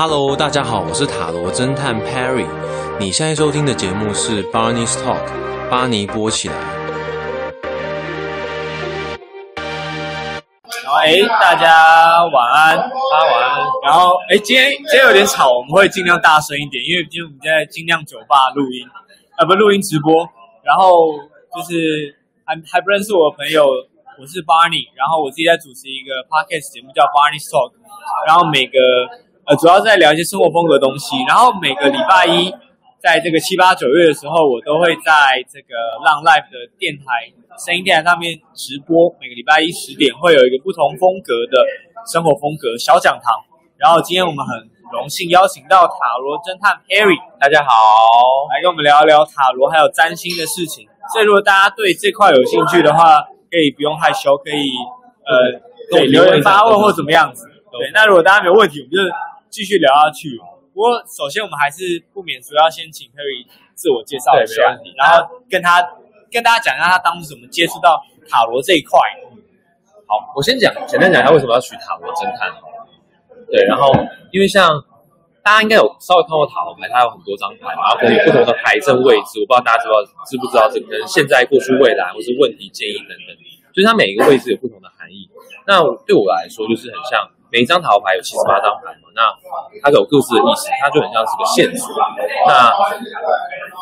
Hello，大家好，我是塔罗侦探 Perry。你现在收听的节目是 Barney's Talk，巴尼播起来。然后，哎，大家晚安，大家晚安。然后，哎，今天今天有点吵，我们会尽量大声一点，因为今天我们在精酿酒吧录音，啊，不，录音直播。然后就是还还不认识我的朋友，我是 Barney，然后我自己在主持一个 podcast 节目叫 Barney's Talk，然后每个呃主要在聊一些生活风格的东西，然后每个礼拜一在这个七八九月的时候，我都会在这个浪 Live 的电台声音电台上面直播，每个礼拜一十点会有一个不同风格的生活风格小讲堂，然后今天我们很荣幸邀请到塔罗侦探 Harry，大家好，来跟我们聊一聊塔罗还有占星的事情。所以如果大家对这块有兴趣的话，可以不用害羞，可以呃对留言发问或怎么样子。对，那如果大家没有问题，我们就继续聊下去。不过首先我们还是不免俗要先请 Harry 自我介绍一下，然后跟他跟大家讲一下他当时怎么接触到塔罗这一块。好，我先讲简单讲一下为什么要取塔罗侦探。对，然后因为像大家应该有稍微看过塔罗牌，它有很多张牌，然后可能有不同的牌阵位置，我不知道大家知不知道知不知道这个，现在、过去、未来，或是问题、建议等等，就是它每一个位置有不同的含义。那对我来说，就是很像每一张塔罗牌有七十八张牌嘛，那它有各自的意思，它就很像是个线索。那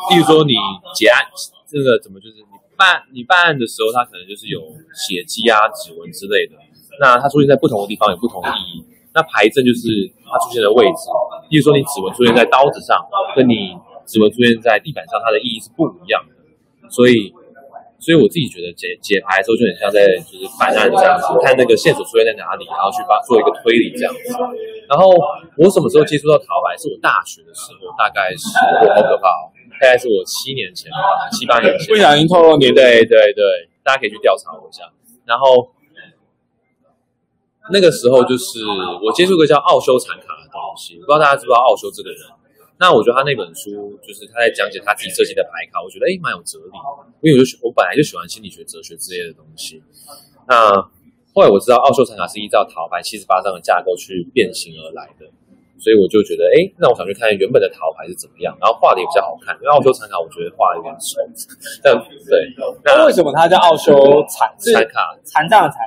例如说你结案，这个怎么就是你办你办案的时候，它可能就是有血迹啊、指纹之类的，那它出现在不同的地方有不同的意义。那牌阵就是它出现的位置，例如说你指纹出现在刀子上，跟你指纹出现在地板上，它的意义是不一样的。所以，所以我自己觉得解解牌的时候就很像在就是办案这样子，看那个线索出现在哪里，然后去把做一个推理这样子。然后我什么时候接触到塔罗牌？是我大学的时候，大概是好可怕哦，大概是我七年前吧，七八年前。不小心透露年对对对，大家可以去调查我一下。然后。那个时候就是我接触一个叫奥修禅卡的东西，不知道大家知不知道奥修这个人。那我觉得他那本书就是他在讲解他自己设计的牌卡，我觉得诶蛮有哲理。因为我就我本来就喜欢心理学、哲学之类的东西。那后来我知道奥修禅卡是依照塔罗牌七十八张的架构去变形而来的，所以我就觉得诶那我想去看原本的塔罗牌是怎么样，然后画的也比较好看。因为奥修禅卡我觉得画的有点丑，但对。那为什么它叫奥修禅禅卡？禅这样的禅。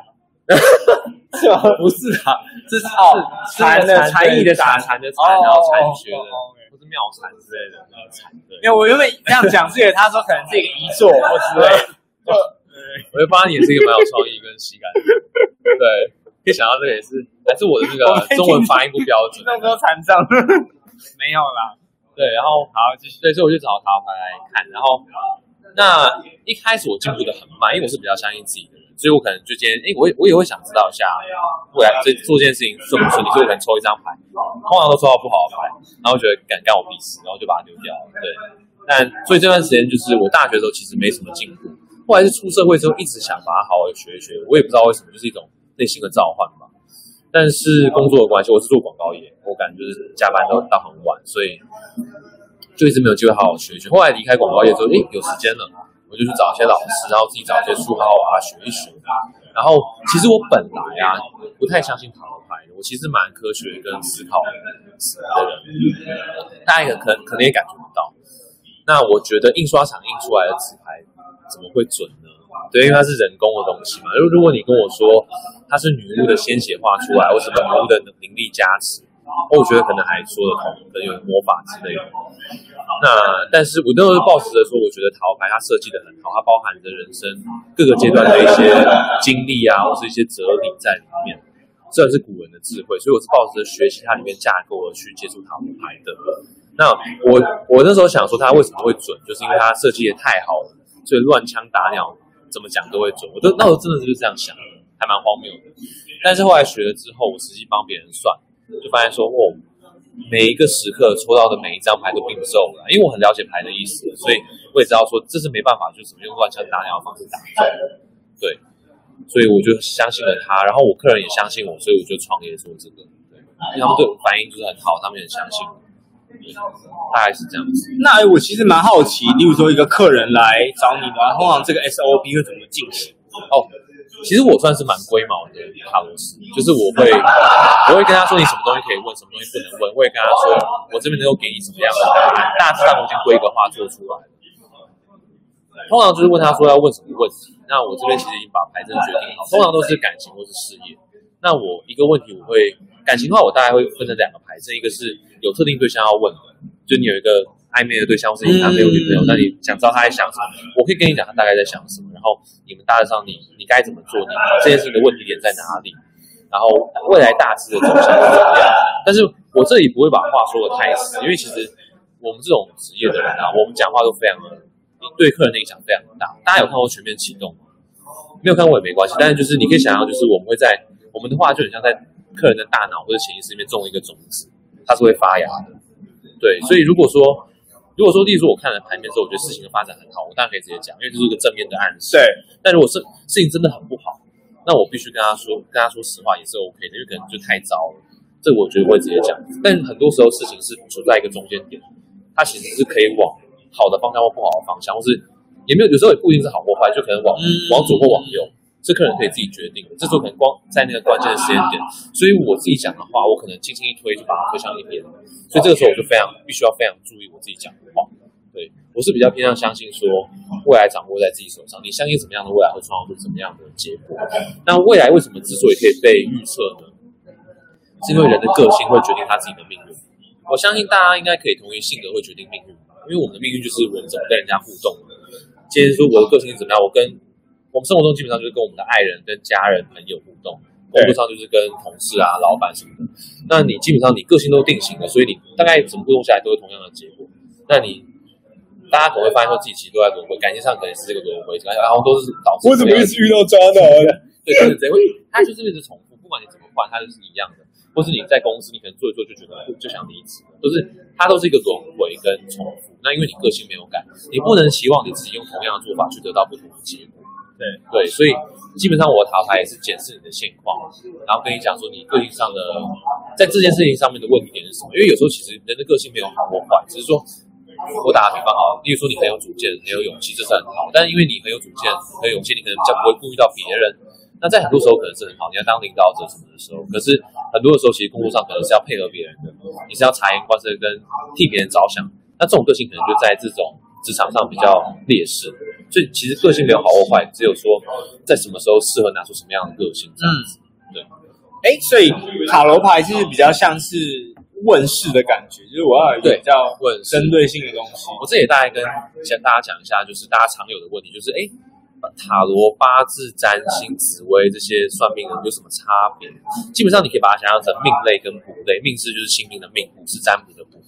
是吗？不是啊，这是哦，禅的禅意的禅，禅的禅，然后禅学的，妙禅之类的那个禅。因为我原本这样讲，是因为他说可能是一个遗作 或之类。就，我就发现你也是一个蛮有创意跟喜感的。对，可以想到这个也是，还是我的那个中文发音不标准。那时候残障 没有啦。对，然后好继续。对，所以我就找塔罗牌来看，然后那一开始我进步的很慢，因为我是比较相信自己的人。所以我可能就今天，诶，我也我也会想知道一下未来这做这件事情顺不顺利，所以我可能抽一张牌，通常都抽到不好的牌，然后觉得敢干我必死，然后就把它丢掉了。对，但所以这段时间就是我大学的时候其实没什么进步，后来是出社会之后一直想把它好好学一学，我也不知道为什么，就是一种内心的召唤吧。但是工作的关系，我是做广告业，我感觉就是加班都到很晚，所以就一直没有机会好好学学。后来离开广告业之后，诶，有时间了。我就去找一些老师，然后自己找一些书，好好把它学一学。然后，其实我本来啊不太相信塔罗牌的，我其实蛮科学跟思考的人。大家可可能也感觉不到。那我觉得印刷厂印出来的纸牌怎么会准呢？对，因为它是人工的东西嘛。如如果你跟我说它是女巫的鲜血画出来，或什么女巫的灵力加持。我觉得可能还说得通，可能有魔法之类的。那但是我都是抱持着说，我觉得塔罗牌它设计的很好，它包含着人生各个阶段的一些经历啊，或是一些哲理在里面。虽然是古人的智慧，所以我是抱着学习它里面架构而去接触塔罗牌的。那我我那时候想说，它为什么会准，就是因为它设计的太好了，所以乱枪打鸟怎么讲都会准。我都那时候真的是这样想，还蛮荒谬的。但是后来学了之后，我实际帮别人算。就发现说，哦，每一个时刻抽到的每一张牌都并不是偶然，因为我很了解牌的意思，所以我也知道说这是没办法，就是怎么用乱枪打鸟的方式打中。对，所以我就相信了他，然后我客人也相信我，所以我就创业做这个。对，他们对我反应就是很好，他们也相信我。大概是这样子。那我其实蛮好奇，例如说一个客人来找你的话，通常这个 SOP 会怎么进行？哦，其实我算是蛮龟毛的塔罗师，就是我会 我会跟他说你什么东西可以问，什么东西不能问，我也跟他说我这边能够给你什么样的答案，大致上我已经规格化做出来了。通常就是问他说要问什么问题，那我这边其实已经把牌阵决定好，通常都是感情或是事业。那我一个问题我会感情的话，我大概会分成两个牌阵，一个是有特定对象要问的，就你有一个。暧昧的对象，或是你男朋友、女朋友，那你想知道他在想什么？我可以跟你讲他大概在想什么，然后你们大致上你你该怎么做？你这件事情的问题点在哪里？然后未来大致的走向是怎么样？但是我这里不会把话说得太死，因为其实我们这种职业的人啊，我们讲话都非常的对客人的影响非常的大。大家有看过《全面启动》吗？没有看过也没关系，但是就是你可以想象，就是我们会在我们的话就很像在客人的大脑或者潜意识里面种一个种子，它是会发芽的。对，所以如果说。如果说，例如说我看了盘面之后，我觉得事情的发展很好，我当然可以直接讲，因为这是一个正面的暗示。对。但如果是事情真的很不好，那我必须跟他说，跟他说实话也是 OK 的，因为可能就太糟了。这我觉得我会直接讲。但很多时候事情是处在一个中间点，它其实是可以往好的方向或不好的方向，或是也没有，有时候也不一定是好或坏，就可能往、嗯、往左或往右，这客人可以自己决定。这时候可能光在那个关键的时间点，所以我自己讲的话，我可能轻轻一推就把它推向一边。所以这个时候我就非常必须要非常注意我自己讲的话。对，我是比较偏向相信说未来掌握在自己手上。你相信什么样的未来会创造出什么样的结果？那未来为什么之所以可以被预测呢？是因为人的个性会决定他自己的命运。我相信大家应该可以同意，性格会决定命运，因为我们的命运就是我们怎么跟人家互动。今天说我的个性怎么样，我跟我们生活中基本上就是跟我们的爱人、跟家人、朋友互动。工作上就是跟同事啊、老板什么的，那你基本上你个性都定型了，所以你大概怎么互动下来都是同样的结果。那你大家可能会发现说自己其实都在轮回，感情上可能是这个轮回，然后都是导致。为什么一直遇到渣男？对，就是这样，他就是一直重复，不管你怎么换，他就是一样的。或是你在公司，你可能做一做就觉得就想离职，都是他都是一个轮回跟重复。那因为你个性没有改，你不能期望你自己用同样的做法去得到不同的结果。对对，所以基本上我的塔牌也是检视你的现况，然后跟你讲说你个性上的在这件事情上面的问题点是什么。因为有时候其实人的个性没有好或坏，只是说我打个比方好，例如说你很有主见、很有勇气，这是很好。但是因为你很有主见、很有勇气，你可能比较不会顾虑到别人。那在很多时候可能是很好，你要当领导者什么的时候，可是很多的时候其实工作上可能是要配合别人的，你是要察言观色跟替别人着想。那这种个性可能就在这种职场上比较劣势。所以其实个性没有好或坏，只有说在什么时候适合拿出什么样的个性这样子。对，哎，所以塔罗牌是比较像是问世的感觉，就是我要有一个比较问针对性的东西。我这也大概跟先大家讲一下，就是大家常有的问题，就是哎，塔罗、八字、占星、紫微这些算命的有什么差别？基本上你可以把它想象成命类跟卜类，命是就是姓名的命，卜是占卜的卜，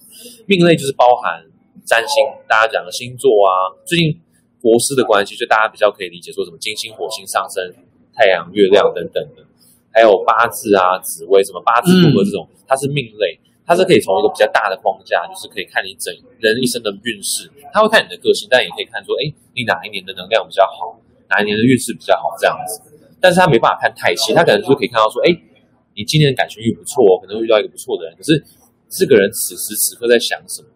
命类就是包含占星，大家讲的星座啊，最近。国师的关系，就大家比较可以理解，说什么金星、火星上升、太阳、月亮等等的，还有八字啊、紫微什么八字组合这种，它是命类，它是可以从一个比较大的框架，就是可以看你整人一生的运势，它会看你的个性，但也可以看说，哎，你哪一年的能量比较好，哪一年的运势比较好这样子。但是它没办法看太细，它可能就可以看到说，哎，你今年的感情运不错，可能会遇到一个不错的人，可是这个人此时此刻在想什么？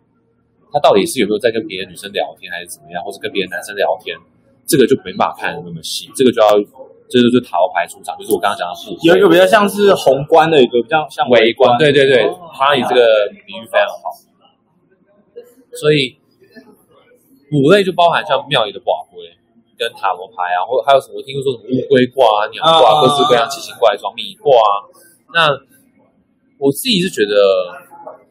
他到底是有没有在跟别的女生聊天，还是怎么样，或是跟别的男生聊天？这个就没办法看得那么细，这个就要，这个就是塔罗牌出场，就是我刚刚讲的部分。有一个比较像是宏观的一个比较像微观，对对对，他以这个比喻非常好。所以五类就包含像庙里的寡龟跟塔罗牌啊，或还有什么？我听说什么乌龟卦啊、鸟卦，各式各样奇形怪状，米卦啊。那我自己是觉得。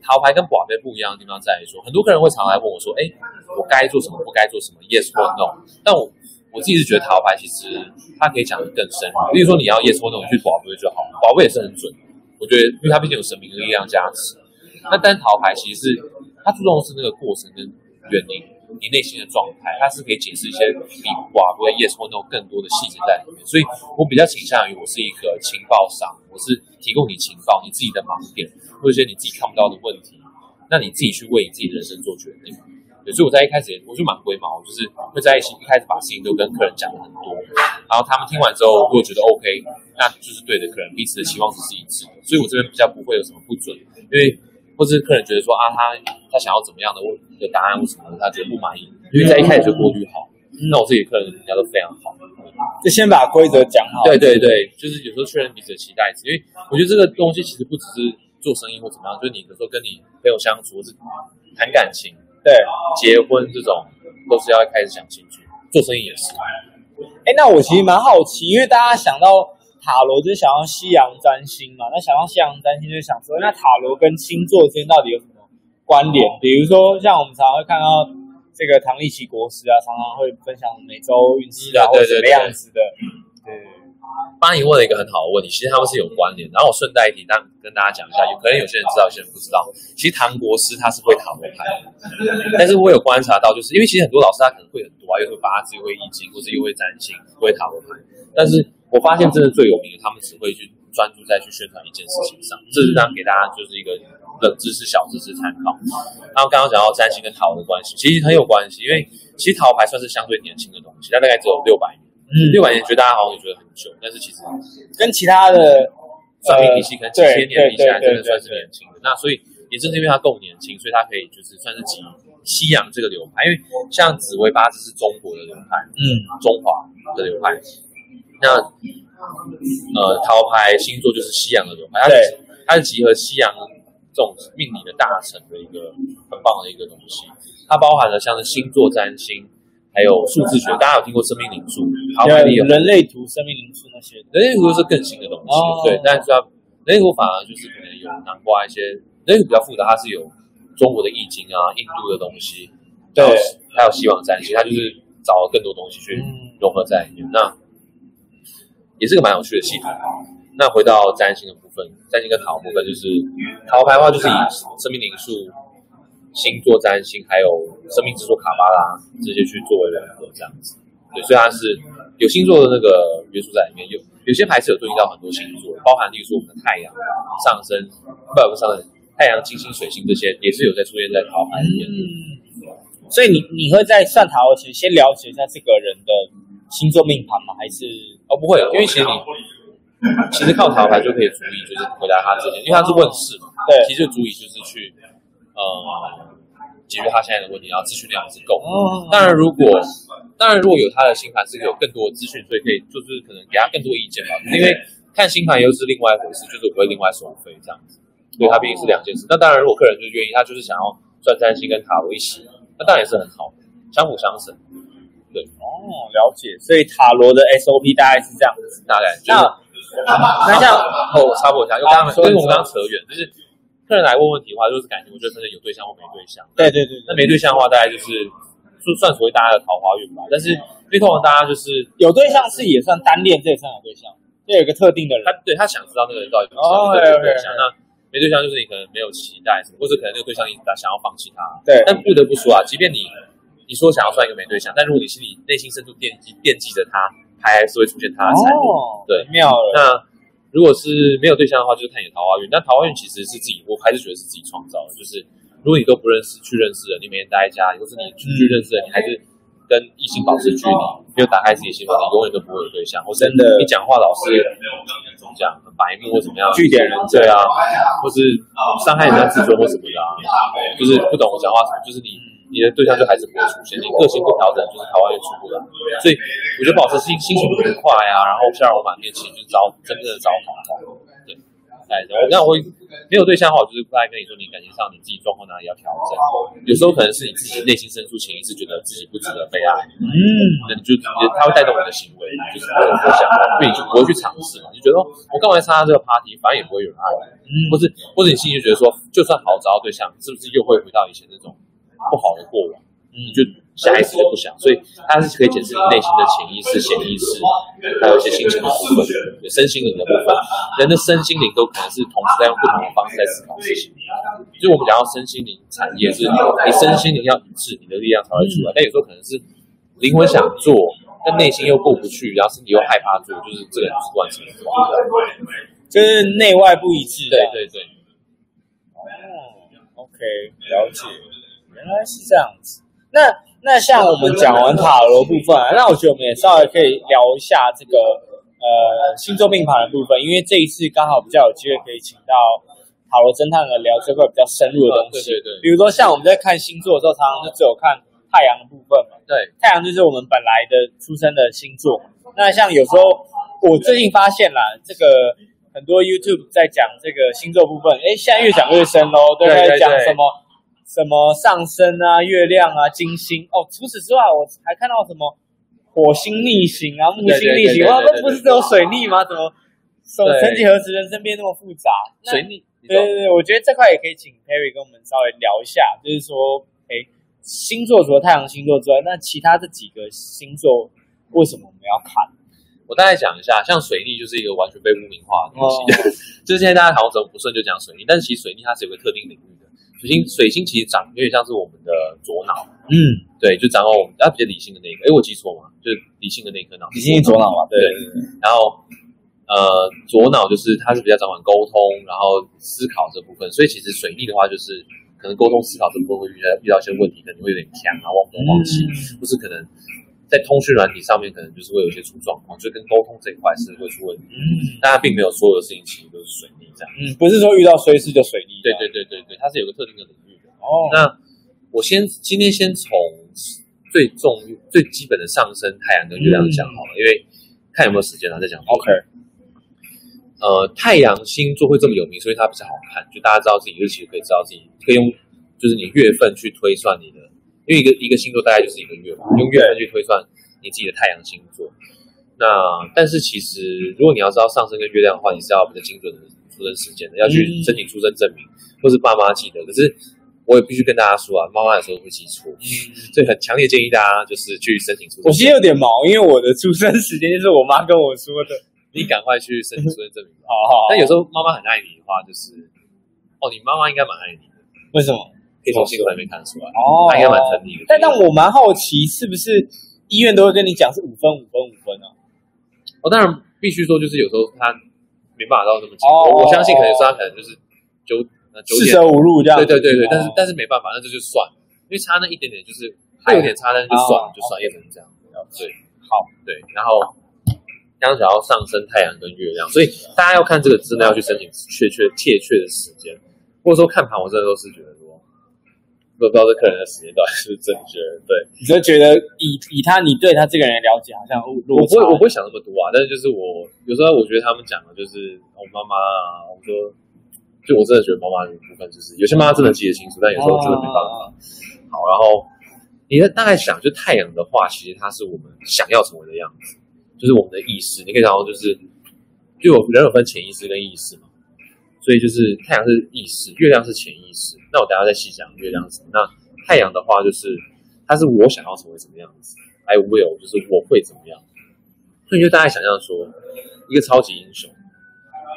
塔牌跟卜杯不一样的地方在于说，很多客人会常来问我说：“哎，我该做什么？不该做什么？Yes 或 No？” 但我我自己是觉得塔牌其实它可以讲得更深。比如说你要 Yes 或 No，你去卜杯就好，卜杯也是很准。我觉得，因为它毕竟有神明的力量加持。那但塔牌其实是它注重的是那个过程跟原因，你内心的状态，它是可以解释一些比卜杯 Yes 或 No 更多的细节在里面。所以我比较倾向于我是一个情报商，我是提供你情报，你自己的盲点。或者一些你自己看不到的问题，那你自己去为你自己的人生做决定。所以我在一开始我就蛮龟毛，就是会在一起一开始把事情都跟客人讲了很多，然后他们听完之后如果觉得 OK，那就是对的，可能彼此的期望值是一致的。所以我这边比较不会有什么不准，因为或者是客人觉得说啊，他他想要怎么样的的答案，或什么他觉得不满意？因为在一开始就过滤好，那我自己客人人家都非常好。就先把规则讲好。对对对，就是有时候确认彼此的期待值，因为我觉得这个东西其实不只是做生意或怎么样，就是你有时候跟你朋友相处，或是谈感情，对，结婚这种都是要开始想清楚。做生意也是。哎，那我其实蛮好奇，因为大家想到塔罗就想要西洋占星嘛，那想要西洋占星就想说，那塔罗跟星座之间到底有什么关联？比如说像我们常常会看到。这个唐立奇国师啊，常常会分享每周运势啊，或者什么样子的。对，帮你问了一个很好的问题，其实他们是有关联。然后我顺带一提，但跟大家讲一下，有可能有些人知道，有些人不知道。其实唐国师他是会塔罗牌，但是我有观察到，就是因为其实很多老师他可能会很多啊，又会八字，又会易经，或是又会占星，会塔罗牌。但是我发现真的最有名的，他们只会去专注在去宣传一件事情上。这是让给大家就是一个。冷知识、小知识参考。然后刚刚讲到占星跟塔罗的关系，其实很有关系，因为其实塔罗牌算是相对年轻的东西，它大概只有六百年。嗯，六百年觉得大家好像也觉得很久，但是其实跟其他的算命体系可能几千年比起来，真的算是年轻的。那所以也正是因为它够年轻，所以它可以就是算是集西洋这个流派，因为像紫微八字是中国的流派，嗯，中华的流派。那呃，塔罗牌星座就是西洋的流派，它是它是集合西洋。这种命理的大成的一个很棒的一个东西，它包含了像是星座占星，还有数字学。大家有听过生命灵数？有人类图、生命灵数那些。人类图是更新的东西，哦、对。但是它人类图反而就是可能有南瓜一些人类图比较复杂，它是有中国的易经啊、印度的东西，对，还有西方占星，它就是找了更多东西去融合在里面。嗯、那也是个蛮有趣的系统。那回到占星的部分，占星跟塔罗部分就是塔罗牌的话，就是以生命灵数、星座占星，还有生命之书卡巴拉这些去作为融合这样子。对，所以它是有星座的那个元素在里面，有有些牌是有对应到很多星座，包含例如说我们的太阳、上升，不不上升，太阳、金星、水星这些也是有在出现在塔罗牌里面。嗯，所以你你会在算塔罗前先了解一下这个人的星座命盘吗？还是哦不会啊，因为其实你。其实靠塔罗牌就可以足以，就是回答他这些，因为他是问事嘛。对，其实就足以就是去呃解决他现在的问题，然后资讯量是够。哦。当然，如果当然如果有他的星盘是有更多的资讯，所以可以就是可能给他更多意见嘛。因为看星盘又是另外一回事，就是我会另外收费这样子。对，他毕竟是两件事。那当然，如果客人就愿意，他就是想要赚占星跟塔罗一起，那当然也是很好的，相辅相成。对。哦，了解。所以塔罗的 SOP 大概是这样子，大概就是。那像哦插播一下，就刚刚跟我们刚刚扯远，就是客人来问问题的话，就是感情，我觉得真的有对象或没对象。对对对，那没对象的话，大概就是就算所谓大家的桃花运吧。但是因为通常大家就是有对象是也算单恋，这也算有对象，就有一个特定的人，他对他想知道那个人到底有没有对象。那没对象就是你可能没有期待什么，或者可能那个对象一直在想要放弃他。对，但不得不说啊，即便你你说想要算一个没对象，但如果你心里内心深处惦记惦记着他。还是会出现他的财运，哦、对，妙了。那如果是没有对象的话，就是看你的桃花运。但桃花运其实是自己，我还是觉得是自己创造的。就是如果你都不认识，去认识人，你每天待在家里，或是你出去认识人，你还是跟异性保持距离，没有打开自己心房，你永远都不会有对象。或是你讲话老是怎么讲，很白目或怎么样，据点人对啊，或是伤害人家自尊或什么的啊，就是不懂我讲话什么，就是你。你的对象就还是不会出现，你个性不调整，就是桃花运出不来。所以我觉得保持心心情不愉快啊，然后笑容满面，其实就是招真正的招桃花。对，哎，那我会没有对象的话，我就是不爱跟你说，你感情上你自己状况哪里要调整。有时候可能是你自己内心深处潜意识觉得自己不值得被爱，嗯，那你就他会带动你的行为，就是不会多想，所以你就不会去尝试嘛，你就觉得说我干嘛参加这个 party，反正也不会有人爱我，嗯，或是或者你心里就觉得说，就算好找到对象，是不是又会回到以前那种。不好的过往，嗯就下意识就不想，所以它是可以检视你内心的潜意识、潜意识，还有一些心情的部分，身心灵的部分。人的身心灵都可能是同时在用不同的方式在思考事情。所以我们讲到身心灵产业，是你身心灵要一致，你的力量才会出来。但有时候可能是灵魂想做，但内心又过不去，然后身体又害怕做，就是这个主观情况，就是内外不一致。对对对。哦，OK，了解。原来是这样子，那那像我们讲完塔罗部分，那我觉得我们也稍微可以聊一下这个呃星座命盘的部分，因为这一次刚好比较有机会可以请到塔罗侦探来聊这块比较深入的东西。对对对。比如说像我们在看星座的时候，常常就只有看太阳的部分嘛。对，太阳就是我们本来的出生的星座。那像有时候我最近发现啦，这个很多 YouTube 在讲这个星座部分，哎，现在越讲越深喽，都在讲什么什么上升啊、月亮啊、金星哦。除此之外，我还看到什么火星逆行啊、木星逆行，哇，那不是只有水逆吗？怎么？曾几何时，人生变那么复杂？水逆，对对对，我觉得这块也可以请 Perry 跟我们稍微聊一下，就是说，哎，星座除了太阳星座之外，那其他这几个星座为什么我们要看？我大概讲一下，像水逆就是一个完全被污名化的东西，哦、就是现在大家好像怎么不顺就讲水逆，但是其实水逆它是有个特定领域的。水星水星其实长有点像是我们的左脑，嗯，对，就掌握我们比较理性的那一个。哎，我记错吗？就是理性的那颗脑，理性左脑嘛，对，然后。呃，左脑就是它是比较掌管沟通，然后思考这部分，所以其实水逆的话，就是可能沟通思考这部分会遇到遇到一些问题，可能会有点强啊，忘东忘西，或是可能在通讯软体上面，可能就是会有一些出状况，就跟沟通这一块是会出问题。嗯，但它并没有所有的事情其实都是水逆这样。嗯，不是说遇到衰事就水逆。对对对对对，它是有个特定的领域的。哦，那我先今天先从最重最基本的上升太阳跟月亮讲好了，嗯、因为看有没有时间了再讲。OK。呃，太阳星座会这么有名，所以它比较好看。就大家知道自己日期，可以知道自己可以用，就是你月份去推算你的，因为一个一个星座大概就是一个月嘛，用月份去推算你自己的太阳星座。那但是其实，如果你要知道上升跟月亮的话，你是要比较精准的出生时间的，要去申请出生证明，或是爸妈记得。可是我也必须跟大家说啊，妈妈有时候会记错，所以很强烈建议大家就是去申请出生。我其实有点毛，因为我的出生时间就是我妈跟我说的。你赶快去申请出生证明吧。好好。但有时候妈妈很爱你的话，就是哦，你妈妈应该蛮爱你的。为什么？可以从星座里面看出来。哦，他应该蛮疼你的。但但我蛮好奇，是不是医院都会跟你讲是五分五分五分呢？我当然必须说，就是有时候他没办法到那么精准。我相信可能是他可能就是九四舍五入这样。对对对对，但是但是没办法，那这就算，因为差那一点点，就是还有点差，但是就算了就算，也只能这样。对，好，对，然后。刚想要上升太阳跟月亮，所以大家要看这个真的要去申请确确切确的时间，或者说看盘，我真的都是觉得不知道这客人的时间到底是不是正确。对，你就觉得以以他你对他这个人的了解，好像我不会我不会想那么多啊。但是就是我有时候我觉得他们讲的就是我妈妈啊，我说就我真的觉得妈妈的部分就是有些妈妈真的记得清楚，但有时候真的没办法。好，然后你大概想，就太阳的话，其实它是我们想要成为的样子。就是我们的意识，你可以想到，就是就有人有分潜意识跟意识嘛，所以就是太阳是意识，月亮是潜意识。那我等下再细讲月亮是什么。那太阳的话，就是它是我想要成为什么样子，I will，就是我会怎么样。所以就大家想象说，一个超级英雄，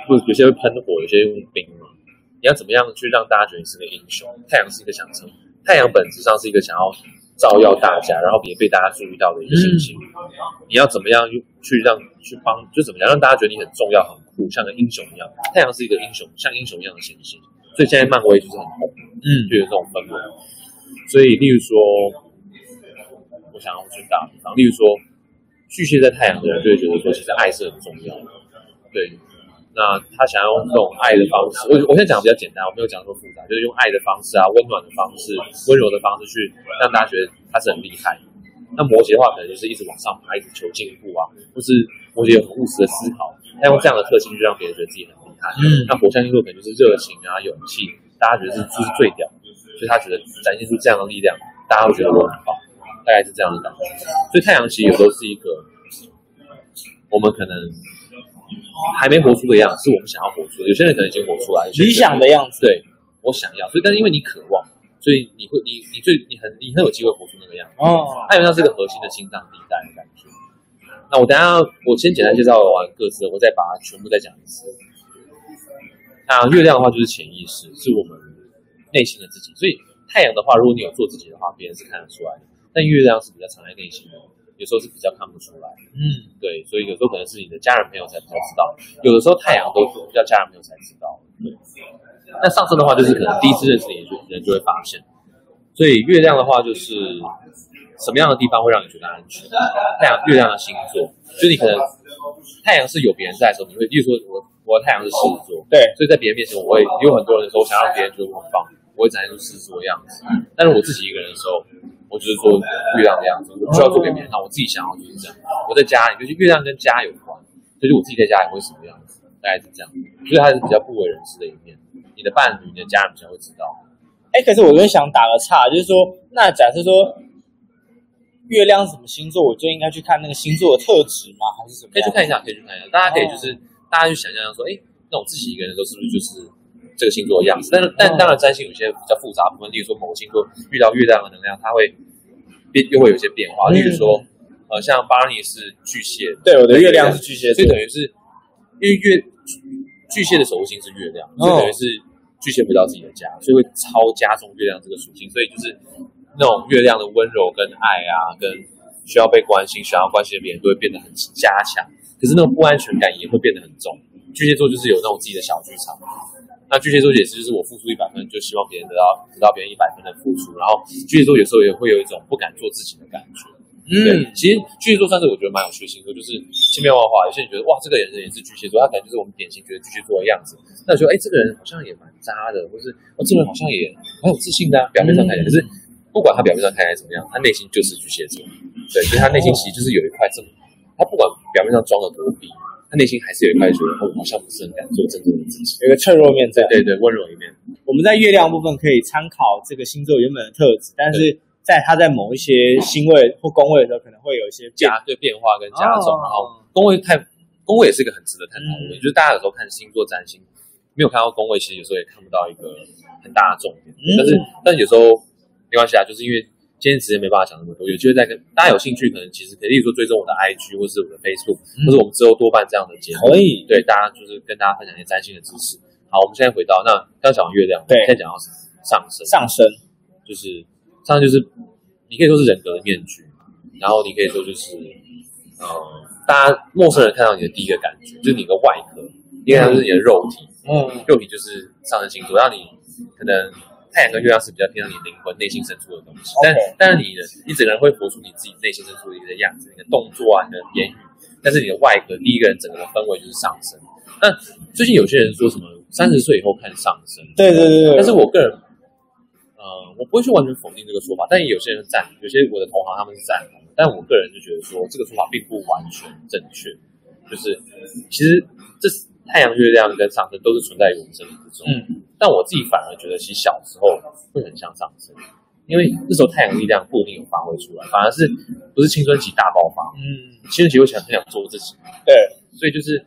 不有些会喷火，有些用冰嘛，你要怎么样去让大家觉得你是个英雄？太阳是一个象征，太阳本质上是一个想要。照耀大家，然后也被大家注意到的一个星星。嗯、你要怎么样去让去帮，就怎么样让大家觉得你很重要、很酷，像个英雄一样。太阳是一个英雄，像英雄一样的星星，所以现在漫威就是很红，嗯，就有这种氛围。所以，例如说，我想要去打比方，例如说，巨蟹在太阳的人就会觉得说，其实爱是很重要的，对。那他想要用这种爱的方式，我我现在讲的比较简单，我没有讲说复杂，就是用爱的方式啊，温暖的方式，温柔的方式去让大家觉得他是很厉害。那摩羯的话，可能就是一直往上爬，一直求进步啊，或是摩羯有很务实的思考，他用这样的特性去让别人觉得自己很厉害。嗯，那火象星座可能就是热情啊，勇气，大家觉得是就是最屌，所以他觉得展现出这样的力量，大家会觉得我很棒，大概是这样的感觉。所以太阳其实有时候是一个，我们可能。还没活出的样子，是我们想要活出的。有些人可能已经活出来，理想的样子。对，我想要。所以，但是因为你渴望，所以你会，你你最你很你很有机会活出那个样子。哦，它有像是个核心的心脏地带的感觉。那我等下我先简单介绍完各自，我再把它全部再讲一次。那月亮的话就是潜意识，是我们内心的自己。所以太阳的话，如果你有做自己的话，别人是看得出来的。但月亮是比较藏在内心的。有时候是比较看不出来，嗯，对，所以有时候可能是你的家人朋友才比较知道，有的时候太阳都比较家人朋友才知道，对。那上升的话，就是可能第一次认识你的人就会发现，所以月亮的话就是什么样的地方会让你觉得安全？太阳、月亮的星座，就你可能太阳是有别人在的时候，你会，例如说我我的太阳是狮子座，对，所以在别人面前我会有很多人的时候，我想让别人觉得我很棒，我会展现出狮子座的样子，但是我自己一个人的时候。我就是做月亮的样子，我不需要做给别人看，我自己想要就是这样。我在家里就是月亮跟家有关，就是我自己在家里会什么样子，大概是这样。所以它是比较不为人知的一面，你的伴侣、你的家人才会知道。哎，可是我就想打个岔，就是说，那假设说月亮是什么星座，我就应该去看那个星座的特质吗？还是什么？可以去看一下，可以去看一下。大家可以就是、哦、大家就想象说，哎，那我自己一个人的时候是不是就是？这个星座的样子，但是但当然占星有些比较复杂部分，例如说某个星座遇到月亮的能量，它会变又会有些变化。例如说，呃，像 Barney 是巨蟹，对，我的月亮是巨蟹，所以等于是因为月巨蟹的守护星是月亮，所以等于是巨蟹回到自己的家，所以会超加重月亮这个属性，所以就是那种月亮的温柔跟爱啊，跟需要被关心、想要关心的别人，都会变得很加强。可是那种不安全感也会变得很重。巨蟹座就是有那种自己的小剧场。那巨蟹座也是，就是我付出一百分，就希望别人得到得到别人一百分的付出。然后巨蟹座有时候也会有一种不敢做自己的感觉。嗯，其实巨蟹座算是我觉得蛮有趣的星座，就是千变万化。有些人觉得哇，这个人也是巨蟹座，他可能就是我们典型觉得巨蟹座的样子。那觉得哎，这个人好像也蛮渣的，或是哦，这个人好像也蛮有自信的啊，表面上看起来。可是不管他表面上看起来怎么样，他内心就是巨蟹座。对，所以他内心其实就是有一块这么，他不管表面上装的多逼。他内心还是有一块觉得，我好像不是很敢做真正的自己，有个脆弱面在，对对，温柔一面。我们在月亮部分可以参考这个星座原本的特质，但是在它在某一些星位或宫位的时候，可能会有一些加对变化跟加重。然后宫位太宫位也是一个很值得探讨的问题，就是大家有时候看星座占星，没有看到宫位，其实有时候也看不到一个很大的重点。但是但有时候没关系啊，就是因为。今天时间没办法讲那么多，有机会再跟大家有兴趣，可能其实可以，例如说追踪我的 IG 或是我的 Facebook，、嗯、或者我们之后多办这样的节目，可以对大家就是跟大家分享一些占星的知识。好，我们现在回到那刚讲完月亮，对，现在讲到上升，上升就是上升就是你可以说是人格的面具，然后你可以说就是呃，大家陌生人看到你的第一个感觉就是你的外壳，第二就是你的肉体，嗯，肉体就是上升星座，让你可能。太阳跟月亮是比较偏向你灵魂内心深处的东西，但但是你的你整个人会活出你自己内心深处的一个样子，你的动作啊，你的言语，但是你的外壳，第一个人整个的氛围就是上升。那最近有些人说什么三十岁以后看上升，对对对对，但是我个人，呃，我不会去完全否定这个说法，但有些人赞，有些我的同行他们是赞同，但我个人就觉得说这个说法并不完全正确，就是其实这是。太阳、月亮跟上升都是存在于我们生命之中，嗯，但我自己反而觉得，其实小时候会很像上升，因为那时候太阳力量不一定有发挥出来，反而是不是青春期大爆发，嗯，青春期会想很想做自己，对，所以就是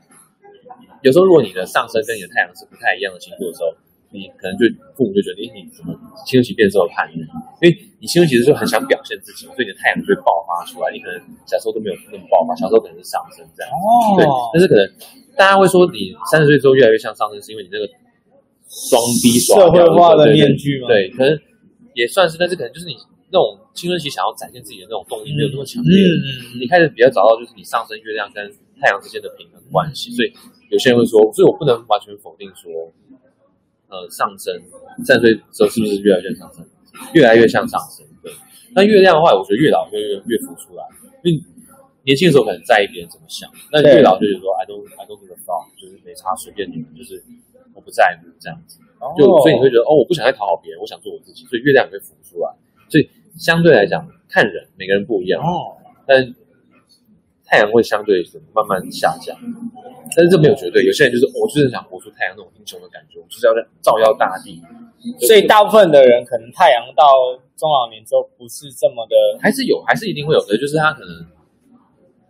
有时候如果你的上升跟你的太阳是不太一样的星座的时候，你可能就父母就觉得，哎，你怎么青春期变这么叛逆？因为你青春期的时候很想表现自己，所以你的太阳就会爆发出来，你可能小时候都没有那么爆发，小时候可能是上升这样，哦，对，但是可能。大家会说你三十岁之后越来越像上升，是因为你那个装逼耍社会化的面具吗？对，可能也算是，但是可能就是你那种青春期想要展现自己的那种动力没有那么强烈。嗯，你开始比较找到就是你上升月亮跟太阳之间的平衡关系，所以有些人会说，所以我不能完全否定说，呃，上升三十岁之后是不是越来越上升？越来越像上升。对，那月亮的话，我觉得越老越越越浮出来，因为。年轻的时候可能在意别人怎么想，那越老就觉得说 I don't I don't give a fuck，就是没差，随便你们，就是我不在乎这样子。就所以你会觉得哦，我不想再讨好别人，我想做我自己。所以月亮也会浮出来。所以相对来讲，看人每个人不一样。哦。但太阳会相对慢慢下降，但是这没有绝对。有些人就是我就是想活出太阳那种英雄的感觉，我就是要照耀大地。所以大部分的人可能太阳到中老年之后不是这么的，还是有，还是一定会有的，就是他可能。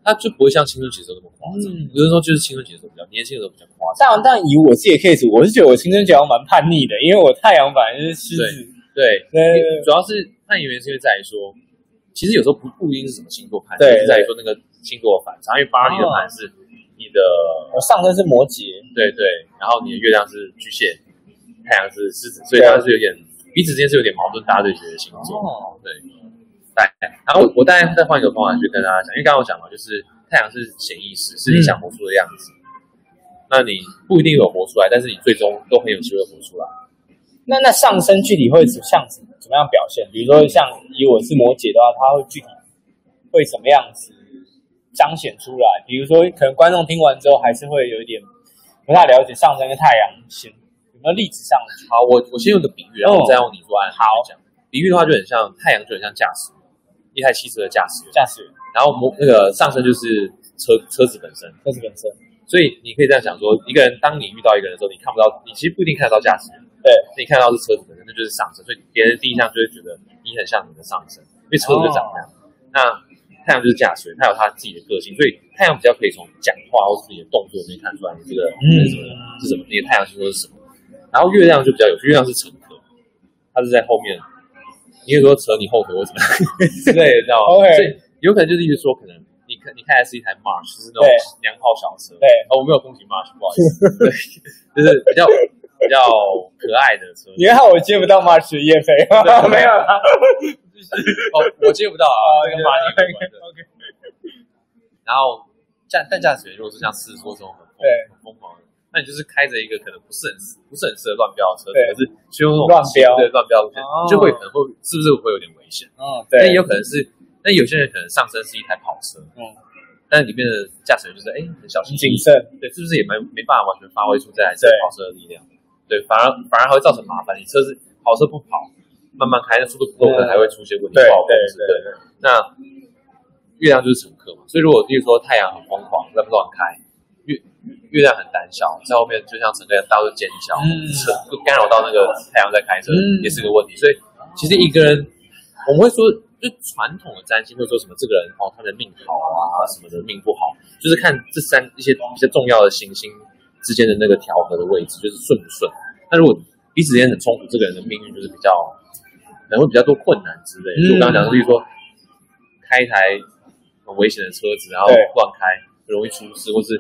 他就不会像青春期的时候那么夸张，有的时候就是青春期的时候比较年轻的时候比较夸张。但但以我自己的 case，我是觉得我青春期好像蛮叛逆的，因为我太阳反而是狮子。对对，主要是叛逆原因是因为在于说，其实有时候不不一定是什么星座叛逆，是在于说那个星座的反差。因为巴黎的盘是你的，我上升是摩羯，对对，然后你的月亮是巨蟹，太阳是狮子，所以它是有点彼此之间是有点矛盾大对决的星座。对。对，然后我大概再换一个方法去跟大家讲，因为刚刚我讲了，就是太阳是潜意识，是你想活出的样子。嗯、那你不一定有活出来，但是你最终都很有机会活出来。那那上升具体会像怎怎么样表现？比如说像以我是摩羯的话，它会具体会什么样子彰显出来？比如说，可能观众听完之后还是会有一点不太了解上升跟太阳星，有没有例子上去？好，我我先用个比喻，然后再用你做案好讲。比喻的话就很像太阳，就很像驾驶。一台汽车的驾驶员，驾驶员，然后摩那个上身就是车车子本身，车子本身。所以你可以这样想说，一个人当你遇到一个人的时候，你看不到，你其实不一定看得到驾驶员，对，你看到是车子本身，那就是上身，所以别人第一印象就会觉得你很像你的上身，因为车子就长这样。哦、那太阳就是驾驶员，他有他自己的个性，所以太阳比较可以从讲话或是自己的动作里面看出来你这个嗯。是什么是什么，你的太阳星座是什么。然后月亮就比较有趣，月亮是乘客，他是在后面，你可以说扯你后腿或怎么样 之类的，知道吗.所以有可能就是一直说可能。你看，你看的是一台 March，就是那种娘炮小车。对，哦，我没有攻击 March，不好意思。对，就是比较比较可爱的车。你看我接不到 March 的业费，没有啊。哦，我接不到啊。这个马尼可以。OK。然后驾但驾驶员如果是像狮子座这种很疯很疯狂的，那你就是开着一个可能不是很不是很适合乱飙的车，可是就用那种乱飙对乱飙路线，就会可能会是不是会有点危险？嗯，对。但也有可能是。那有些人可能上身是一台跑车，嗯，但里面的驾驶员就是哎很小心谨慎，对，是不是也没没办法完全发挥出这台车跑车的力量？对，反而反而还会造成麻烦。你车子跑车不跑，慢慢开，那速度不够，可能还会出现问题，不好控制。对对。那月亮就是乘客嘛，所以如果比如说太阳很疯狂，乱乱开，月月亮很胆小，在后面就像乘客一样到处尖叫，车干扰到那个太阳在开车，也是个问题。所以其实一个人，我们会说。就传统的占星会说什么这个人哦，他的命好啊，什么的命不好，就是看这三一些比较重要的行星之间的那个调和的位置，就是顺不顺。那如果彼此之间很冲突，这个人的命运就是比较可能会比较多困难之类的。就我刚刚讲的，例如说开一台很危险的车子，然后乱开，很容易出事，或是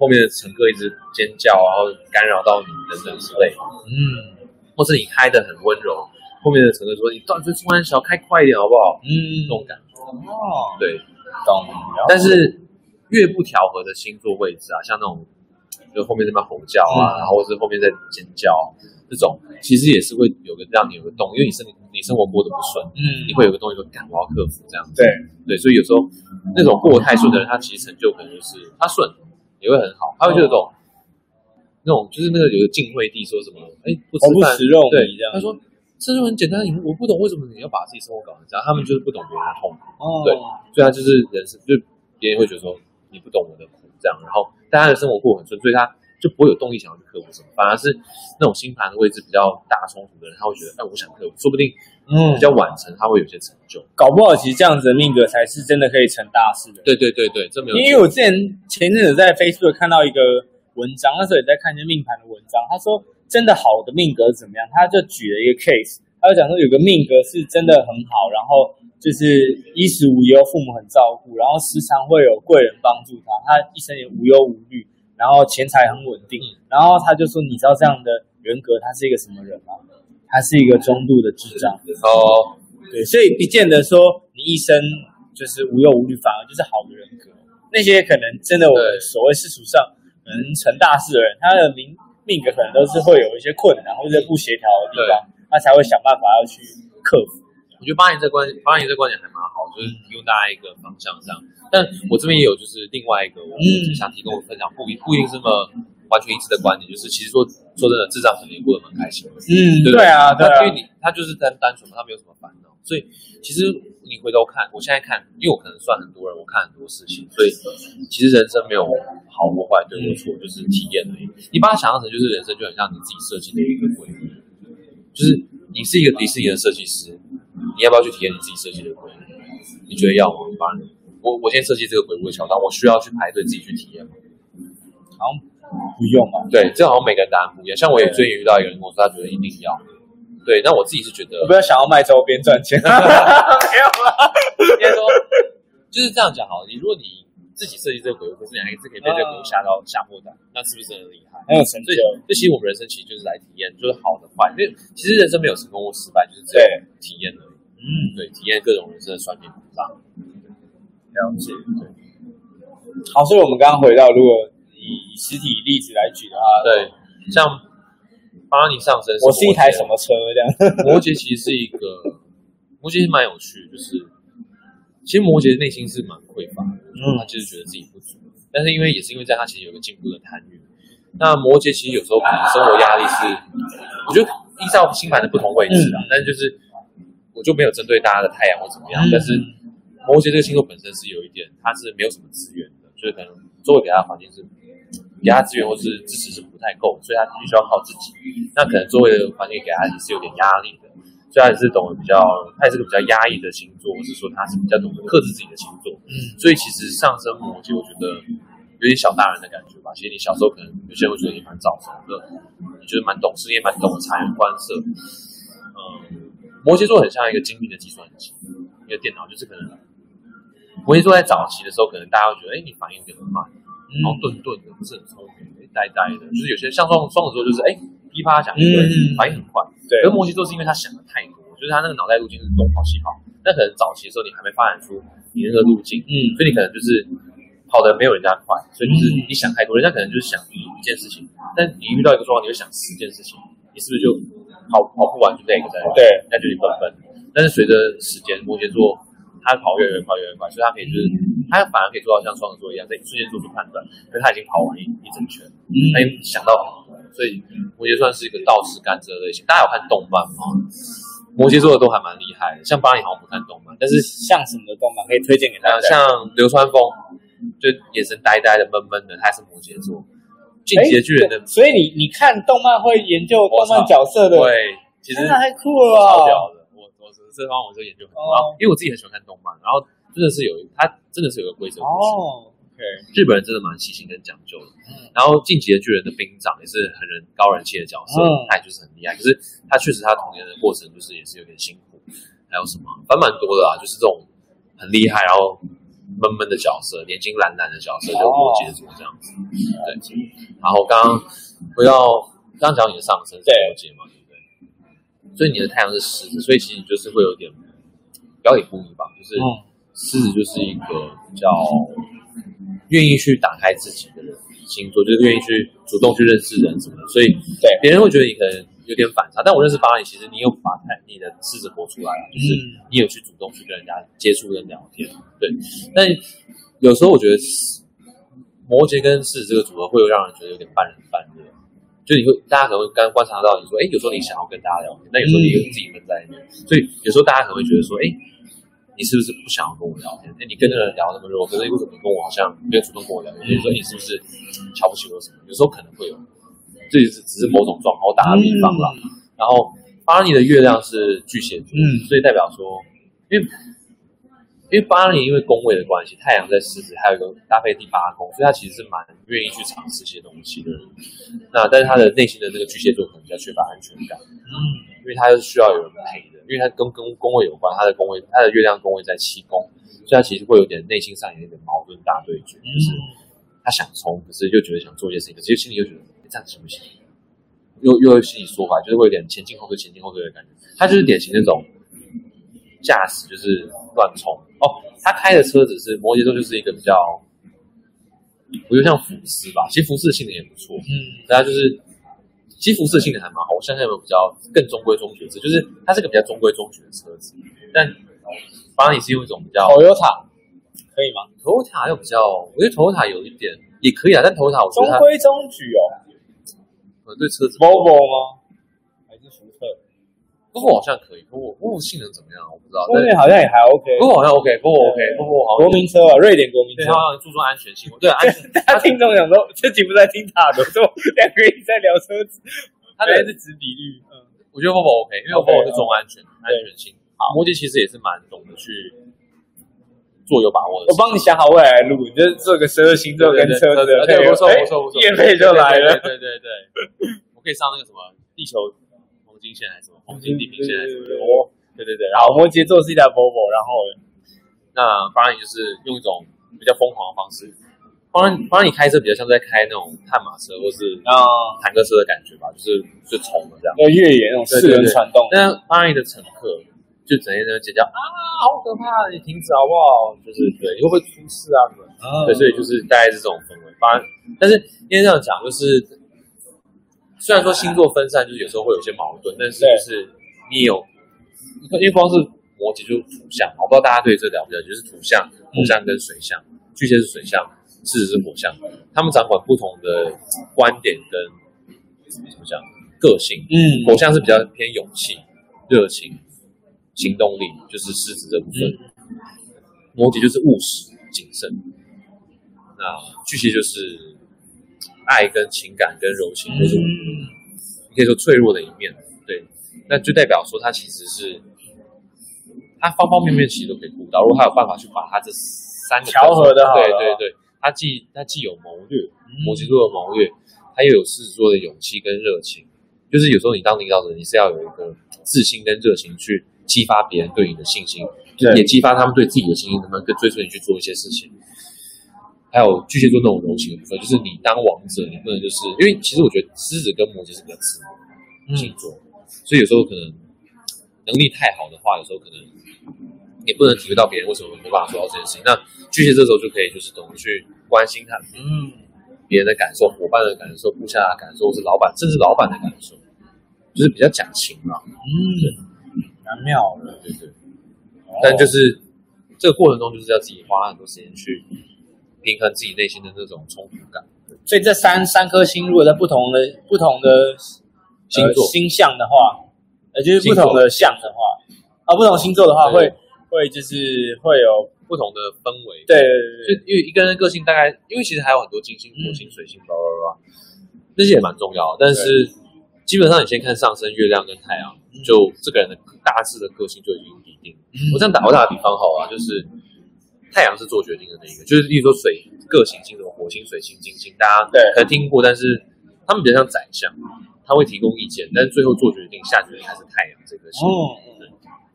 后面的乘客一直尖叫，然后干扰到你等等之类。嗯，或是你开的很温柔。后面的乘客说：“你断嘴突然小开快一点好不好？”嗯，这种感觉哦，对，懂。但是越不调和的星座位置啊，像那种就后面那边吼叫啊，然后或是后面在尖叫这种，其实也是会有个让你有个动，因为你生你生活过得不顺，嗯，你会有个东西说干我要克服这样子。对对，所以有时候那种过得太顺的人，他其实成就可能就是他顺也会很好，他会觉得这种那种就是那个有个晋惠帝说什么，哎，不吃饭不食肉，对，他说。这就很简单，你我不懂为什么你要把自己生活搞成这样，他们就是不懂别人的痛苦，哦、对，所以他就是人生，就别人会觉得说你不懂我的苦，这样，然后大家的生活过很顺，所以他就不会有动力想要去克服什么，反而是那种星盘的位置比较大冲突的人，他会觉得，哎，我想克服，说不定，嗯，比较晚成，他会有些成就，搞不好其实这样子的命格才是真的可以成大事的。对对对对，这没有。因为我之前前阵子在 Facebook 看到一个文章，那时候也在看一些命盘的文章，他说真的好的命格怎么样，他就举了一个 case。他就讲说有个命格是真的很好，然后就是衣食无忧，父母很照顾，然后时常会有贵人帮助他，他一生也无忧无虑，然后钱财很稳定。然后他就说，你知道这样的人格他是一个什么人吗？他是一个中度的智障。哦，对，所以不见得说你一生就是无忧无虑，反而就是好的人格。那些可能真的我们所谓世俗上能成大事的人，他的命命格可能都是会有一些困难或者不协调的地方。他才会想办法要去克服。我觉得八年这观，八年这观点还蛮好，就是提供大家一个方向这样。但我这边也有，就是另外一个，我想提供我分享，不一不一定是这么完全一致的观点，就是其实说说真的，智障可能也过得蛮开心的。嗯，对啊，对啊，因为你他就是单单纯嘛，他没有什么烦恼，所以其实你回头看，我现在看，因为我可能算很多人，我看很多事情，所以其实人生没有好或坏，对或错，就是体验而已。你把它想象成就是人生，就很像你自己设计的一个规律。就是你是一个迪士尼的设计师，你要不要去体验你自己设计的鬼？你觉得要吗？反正我我先设计这个鬼屋的桥段，我需要去排队自己去体验吗？好像不用吧？对，这好像每个人答案不一样。像我也最近遇到一个人跟我说，他觉得一定要。对，那我自己是觉得，我不要想要卖周边赚钱，没有啦。应该说就是这样讲好。你如果你。自己设计这个鬼屋，可是你还是可以被这个鬼屋吓到吓破胆，那是不是很厉害？很有成就。这其实我们人生其实就是来体验，就是好的坏。因为其实人生没有成功或失败，就是只有体验而已。嗯，对，体验各种人生的酸甜苦辣。了解。对。好，所以我们刚刚回到，如果以实体例子来举的话，对，像巴你上升，我是一台什么车这样？摩羯其实是一个，摩羯是蛮有趣，就是。其实摩羯的内心是蛮匮乏的，嗯，他就是觉得自己不足，但是因为也是因为在他其实有个进步的贪欲。那摩羯其实有时候可能生活压力是，我觉得依照星盘的不同位置啊，嗯、但是就是我我就没有针对大家的太阳或怎么样，但是摩羯这个星座本身是有一点，它是没有什么资源的，就是可能周围给他的环境是给他资源或是支持是不太够，所以他必须要靠自己。那可能周围的环境给他也是有点压力的，所以他也是懂得比较，他也是个比较压抑的星座，或是说他是比较懂得克制自己的星座。嗯，所以其实上升摩羯，我觉得有点小大人的感觉吧。其实你小时候可能有些人会觉得你蛮早熟的，你觉得蛮懂事，也蛮懂察言观色。嗯，摩羯座很像一个精密的计算机，一个电脑，就是可能摩羯座在早期的时候，可能大家会觉得，哎，你反应有点慢。然后顿顿的，不是很聪明，呆呆的，就是有些像双双子座，就是哎噼啪响，对，反应很快。对，而摩羯座是因为他想的太多，就是他那个脑袋路径是东跑西跑。但可能早期的时候你还没发展出你那个路径，嗯，所以你可能就是跑的没有人家快，所以就是你想太多，人家可能就是想一一件事情，但你遇到一个状况，你会想十件事情，你是不是就跑跑不完就那个在对，那就你笨笨。但是随着时间，摩羯座。他跑越来越快，越来越快，所以他可以就是，他反而可以做到像双子座一样，在一瞬间做出判断，因为他已经跑完一一整圈，嗯，他已经想到很多，所以摩羯算是一个倒吃甘蔗类型。大家有看动漫吗？摩羯座的都还蛮厉害的，像巴黎好像不看动漫，但是像什么的动漫可以推荐给大家？像流川枫，就眼神呆呆的、闷闷的，他是摩羯座。进击的巨人的，所以你你看动漫会研究动漫角色的，对，其实太酷了，超屌的。这方我就研究很多，然后因为我自己很喜欢看动漫，然后真的是有他真的是有个规则哦。OK，日本人真的蛮细心跟讲究的。然后进击的巨人的兵长也是很人高人气的角色，他也就是很厉害。可是他确实他童年的过程就是也是有点辛苦。还有什么反蛮多的啊，就是这种很厉害然后闷闷的角色，年轻懒懒的角色，就摩羯座这样子。对，然后刚刚回到刚刚讲你的上升是摩羯嘛？对不对所以你的太阳是狮子，所以其实你就是会有点表里不一吧。就是狮子就是一个比较愿意去打开自己的人星座，就是愿意去主动去认识人什么的。所以对别人会觉得你可能有点反差，但我认识巴里，其实你有把太你的狮子活出来了，就是你有去主动去跟人家接触跟聊天。对，但有时候我觉得摩羯跟狮子这个组合会有让人觉得有点半人半热。就你会，大家可能会刚观察到，你说，哎，有时候你想要跟大家聊天，但有时候你自己闷在里面，所以有时候大家可能会觉得说，哎，你是不是不想要跟我聊天？哎，你跟那个人聊那么热，可是为什么你跟我好像没有主动跟我聊天？就是说你是不是瞧不起我什么？有时候可能会有，这是只是某种状况，我打个比方啦。然后巴尼的月亮是巨蟹座，嗯，所以代表说，因为。因为八年因为宫位的关系，太阳在狮子，还有一个搭配第八宫，所以他其实是蛮愿意去尝试一些东西的人。那但是他的内心的那个巨蟹座可能比较缺乏安全感，嗯，因为他是需要有人陪的，因为他跟跟宫位有关，他的宫位，他的月亮宫位在七宫，所以他其实会有点内心上有一点矛盾大对决，就是他想冲，可是又觉得想做一些事情，可是心里又觉得这样行不行？又又有心里说法，就是会有点前进后退、前进后退的感觉。他就是典型那种驾驶，就是乱冲。哦，他开的车子是摩羯座，就是一个比较，我觉得像福斯吧，其实福斯的性能也不错，嗯，大家就是，其实福斯的性能还蛮好，我相信有没有比较更中规中矩的车，就是它是个比较中规中矩的车子，但巴黎是用一种比较，Toyota 可以吗？Toyota 又比较，我觉得 Toyota 有一点也可以啊，但 Toyota 我觉得中规中矩哦，我，对车子，Volvo 吗？不过好像可以，不过不过性能怎么样？我不知道。后面好像也还 OK，不过好像 OK，不过 OK，不过好。国民车啊，瑞典国民车，好像注重安全性。对，安全。大家听众想说，这集不在听塔罗，说两个人在聊车子，他还是指比率。嗯，我觉得 Volvo OK，因为 Volvo 是重安全、安全性。好，摩羯其实也是蛮懂得去做有把握的。我帮你想好未来的路，你就做个十二星座跟车子，而且不错不错不错，业配就来了。对对对，我可以上那个什么地球。黄金线还是什么？黄金地平线还是什么？哦，对对对。然后摩羯座是一台 Volvo，然后那当然就是用一种比较疯狂的方式，帮帮你开车比较像在开那种悍马车或是啊坦克车的感觉吧，就是就冲了这样。要越野那种四轮传动。那当然你的乘客就整天在那尖叫啊，好可怕！你停止好不好？就是对，你会不会出事啊？什么？对，所以就是大概是这种氛围。当然，但是因为这样讲就是。虽然说星座分散，就是有时候会有些矛盾，但是就是你有，因为光是摩羯就是土象，我不知道大家对这了不了解，就是土象、木象跟水象，巨蟹是水象，狮子是火象，他们掌管不同的观点跟怎么讲个性。嗯，火象是比较偏勇气、热情，行动力，就是狮子这部分。摩羯就是务实谨慎，那巨蟹就是爱跟情感跟柔情，或者你可以说脆弱的一面。对，那就代表说他其实是他方方面面其实都可以顾到。如果他有办法去把他这三个调和的好，对对对，他既他既有谋略，摩羯座的谋略，他又有狮子座的勇气跟热情。就是有时候你当领导者，你是要有一个自信跟热情去激发别人对你的信心。也激发他们对自己的信心，他们更追随你去做一些事情。还有巨蟹座那种柔情的部分，就是你当王者，你不能就是因为其实我觉得狮子跟摩羯是比较自我的星座，嗯、所以有时候可能能力太好的话，有时候可能也不能体会到别人为什么没办法做到这件事情。那巨蟹这时候就可以就是懂得去关心他，嗯，别人的感受、伙伴的感受、部下的感受，或是老板甚至老板的感受，就是比较讲情嘛，嗯，蛮妙的，对对。但就是这个过程中，就是要自己花很多时间去平衡自己内心的那种冲突感。所以这三三颗星，如果在不同的不同的星座、呃、星象的话，呃，就是不同的象的话，啊，不同星座的话会，会会就是会有不同的氛围。对对对，因为一个人的个性大概，因为其实还有很多金星、火星、水星，巴拉巴拉，那些也蛮重要的。但是基本上你先看上升、月亮跟太阳，就这个人的大致的个性就已经。我这样打，我打个比方好啊，就是太阳是做决定的那一个，就是例如说水各行星，什么火星、水星、金星，大家可能听过，但是他们比较像宰相，他会提供意见，但是最后做决定、下决定还是太阳这颗星，对，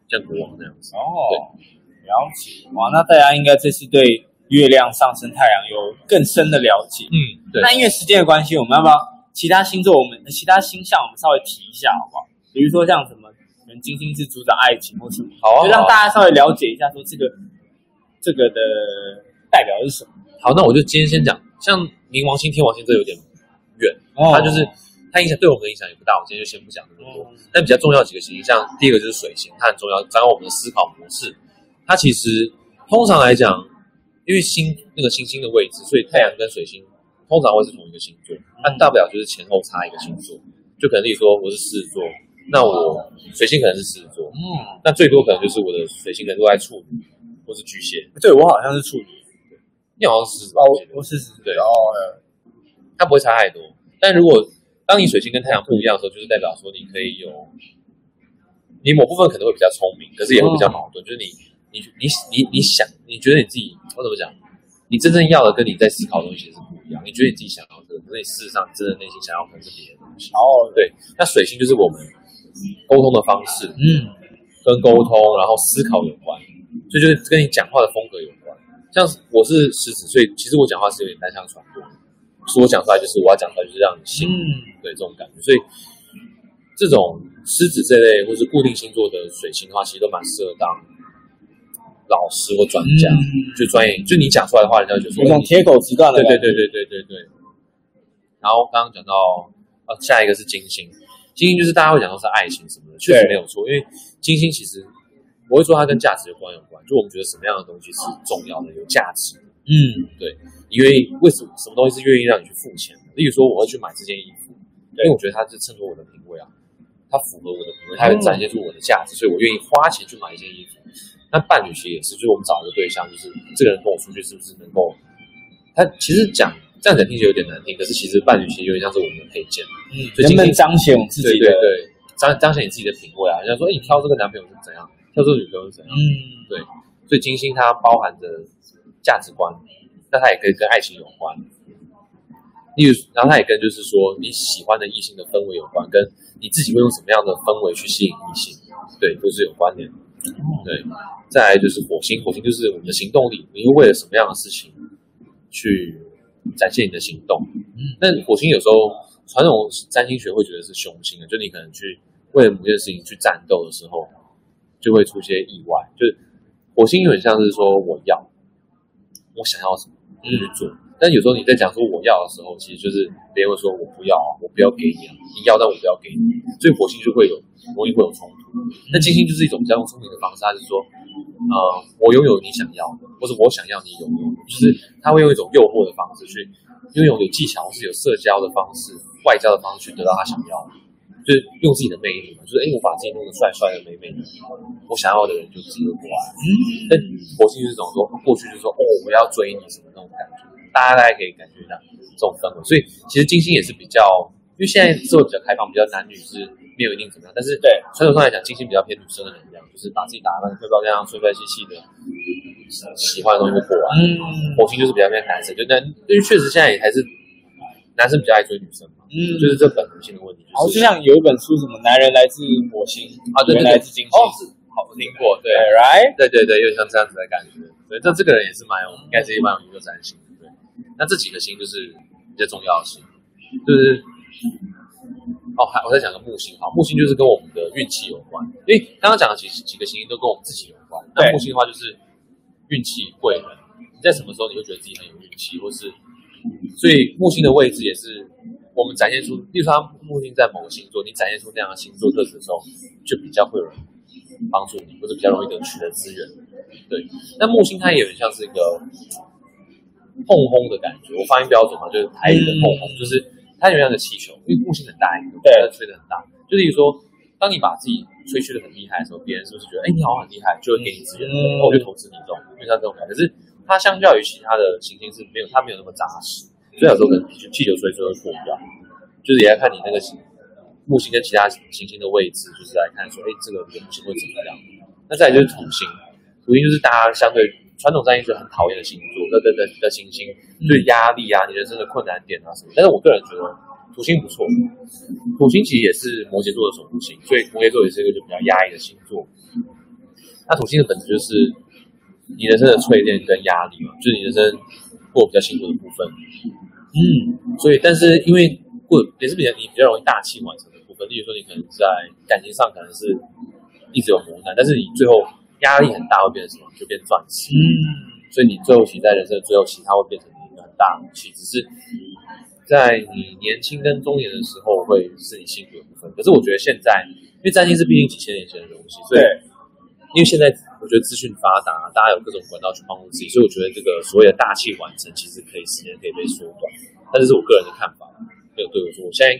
像国王那样子。哦，对，了解。哇，那大家应该这次对月亮上升、太阳有更深的了解。嗯，对。那因为时间的关系，我们要不要其他星座？我们其他星象我们稍微提一下好不好？比如说像什么？金星是主宰爱情或什么，好啊，就让大家稍微了解一下，说这个这个的代表是什么。好，那我就今天先讲，像冥王星、天王星这有点远，哦、它就是它影响对我们的影响也不大。我今天就先不讲那么多。嗯、但比较重要几个行星，像第一个就是水星，它很重要，掌握我们的思考模式。它其实通常来讲，因为星那个星星的位置，所以太阳跟水星通常会是同一个星座，但大不了就是前后差一个星座，就可能例如说我是狮子座。那我水星可能是狮子座，嗯，那最多可能就是我的水星可能都在处女或是巨蟹。对，我好像是处女，你好像是哦，我是狮子，对哦，它不会差太多。但如果当你水星跟太阳不一样的时候，就是代表说你可以有，你某部分可能会比较聪明，可是也会比较矛盾。就是你你你你你想，你觉得你自己我怎么讲？你真正要的跟你在思考的东西是不一样。你觉得你自己想要的，可是你事实上真的内心想要的是别的东西。哦，对，那水星就是我们。沟通的方式，嗯，跟沟通，然后思考有关，所以就是跟你讲话的风格有关。像我是狮子，所以其实我讲话是有点单向传播，所以我讲出来就是我要讲出来就是让你信，嗯，对这种感觉。所以这种狮子这类或是固定星座的水星的话，其实都蛮适合当老师或专家，嗯、就专业。就你讲出来的话，人家就说那种铁口直断的。对对对对对对对。然后刚刚讲到，呃，下一个是金星。金星就是大家会讲到是爱情什么的，确实没有错。因为金星其实我会说它跟价值观有关，就我们觉得什么样的东西是重要的、有价值的。嗯，对。因为为什么什么东西是愿意让你去付钱的？例如说，我会去买这件衣服，因为我觉得它是衬托我的品味啊，它符合我的品味，它会展现出我的价值，所以我愿意花钱去买一件衣服。那伴侣其实也是，就是我们找一个对象，就是这个人跟我出去是不是能够？他其实讲。这样讲听起来有点难听，可是其实伴侣其实有点像是我们的配件，嗯，能不能彰显我自己的，对对对，彰彰显你自己的品味啊。人家说，哎，你挑这个男朋友是怎样，挑这个女朋友是怎样，嗯，对。所以金星它包含着价值观，那它也可以跟爱情有关。例如，然后它也跟就是说你喜欢的异性的氛围有关，跟你自己会用什么样的氛围去吸引异性，对，都是有关联。对，再来就是火星，火星就是我们的行动力，你会为了什么样的事情去。展现你的行动，嗯但火星有时候传统占星学会觉得是凶星的，就你可能去为了某件事情去战斗的时候，就会出现意外。就是火星有点像是说我要，我想要什么就去做，嗯、但有时候你在讲说我要的时候，其实就是别人会说我不要，我不要给你，你要但我不要给你，所以火星就会有容易会有冲突。那金星就是一种比较用聪明的方式，它就是说。呃，我拥有你想要的，或者我想要你拥有，就是他会用一种诱惑的方式去，拥有有技巧或是有社交的方式、外交的方式去得到他想要的。就是用自己的魅力嘛，就是哎，我把自己弄得帅帅的、美美的，我想要的人就自己过来。嗯，但火星就是这种说，过去就是说哦，我要追你什么那种感觉，大家大概可以感觉到这种氛围。所以其实金星也是比较，因为现在社会比较开放，比较男女是没有一定怎么样，但是对传统上来讲，金星比较偏女生的能量，就是把自己打扮的漂漂亮亮、帅帅气气的。喜欢的东西就过来，嗯，火星就是比较偏男生，就但因为确实现在也还是男生比较爱追女生嘛，嗯，就是这本能性的问题。然后就像有一本书，什么男人来自火星啊，对对对，来自金星，哦，是好听过，对，right，对对对，有点像这样子的感觉。对，这这个人也是蛮有，应该是一蛮有一个占星，对。那这几个星就是比较重要的星，就是哦，还我再讲个木星，哈，木星就是跟我们的运气有关，因为刚刚讲的几几个星星都跟我们自己有关。那木星的话就是。运气贵人，你在什么时候你会觉得自己很有运气，或是所以木星的位置也是我们展现出，例如说他木星在某个星座，你展现出那样的星座特质的时候，就比较会有人帮助你，或者比较容易得取得资源。对，那木星它也有点像是一个碰轰的感觉，我发音标准嘛，就是台语的碰轰，就是它有点像个气球，因为木星很大一个，对，它吹得很大，就例如说，当你把自己吹嘘的很厉害的时候，别人是不是觉得，哎，你好像很厉害，就会给你资源，我就投资你这种，就像这种感觉。可是它相较于其他的行星是没有，它没有那么扎实，所以有时候可能气球吹吹会破掉。就是也要看你那个木星跟其他行星的位置，就是来看说，哎，这个木星会怎么样。那再来就是土星，土星就是大家相对传统占星就很讨厌的星座，的的的的行星，就是压力啊，你人生的困难点啊什么。但是我个人觉得。土星不错，土星其实也是摩羯座的守护星，所以摩羯座也是一个就比较压抑的星座。那土星的本质就是你人生的淬炼跟压力嘛，就是你人生过比较辛苦的部分。嗯，所以但是因为过也是比较你比较容易大器晚成的部分，例如说你可能在感情上可能是一直有磨难，但是你最后压力很大会变成什么？就变钻石。嗯，所以你最后其实在人生的最后期，它会变成一个很大的武器，只是。在你年轻跟中年的时候，会是你辛苦的部分。可是我觉得现在，因为占星是毕竟几千年前的东西，所以因为现在我觉得资讯发达，大家有各种管道去帮助自己，所以我觉得这个所谓的大器晚成，其实可以时间可以被缩短。但这是我个人的看法，没有对我说。我现在，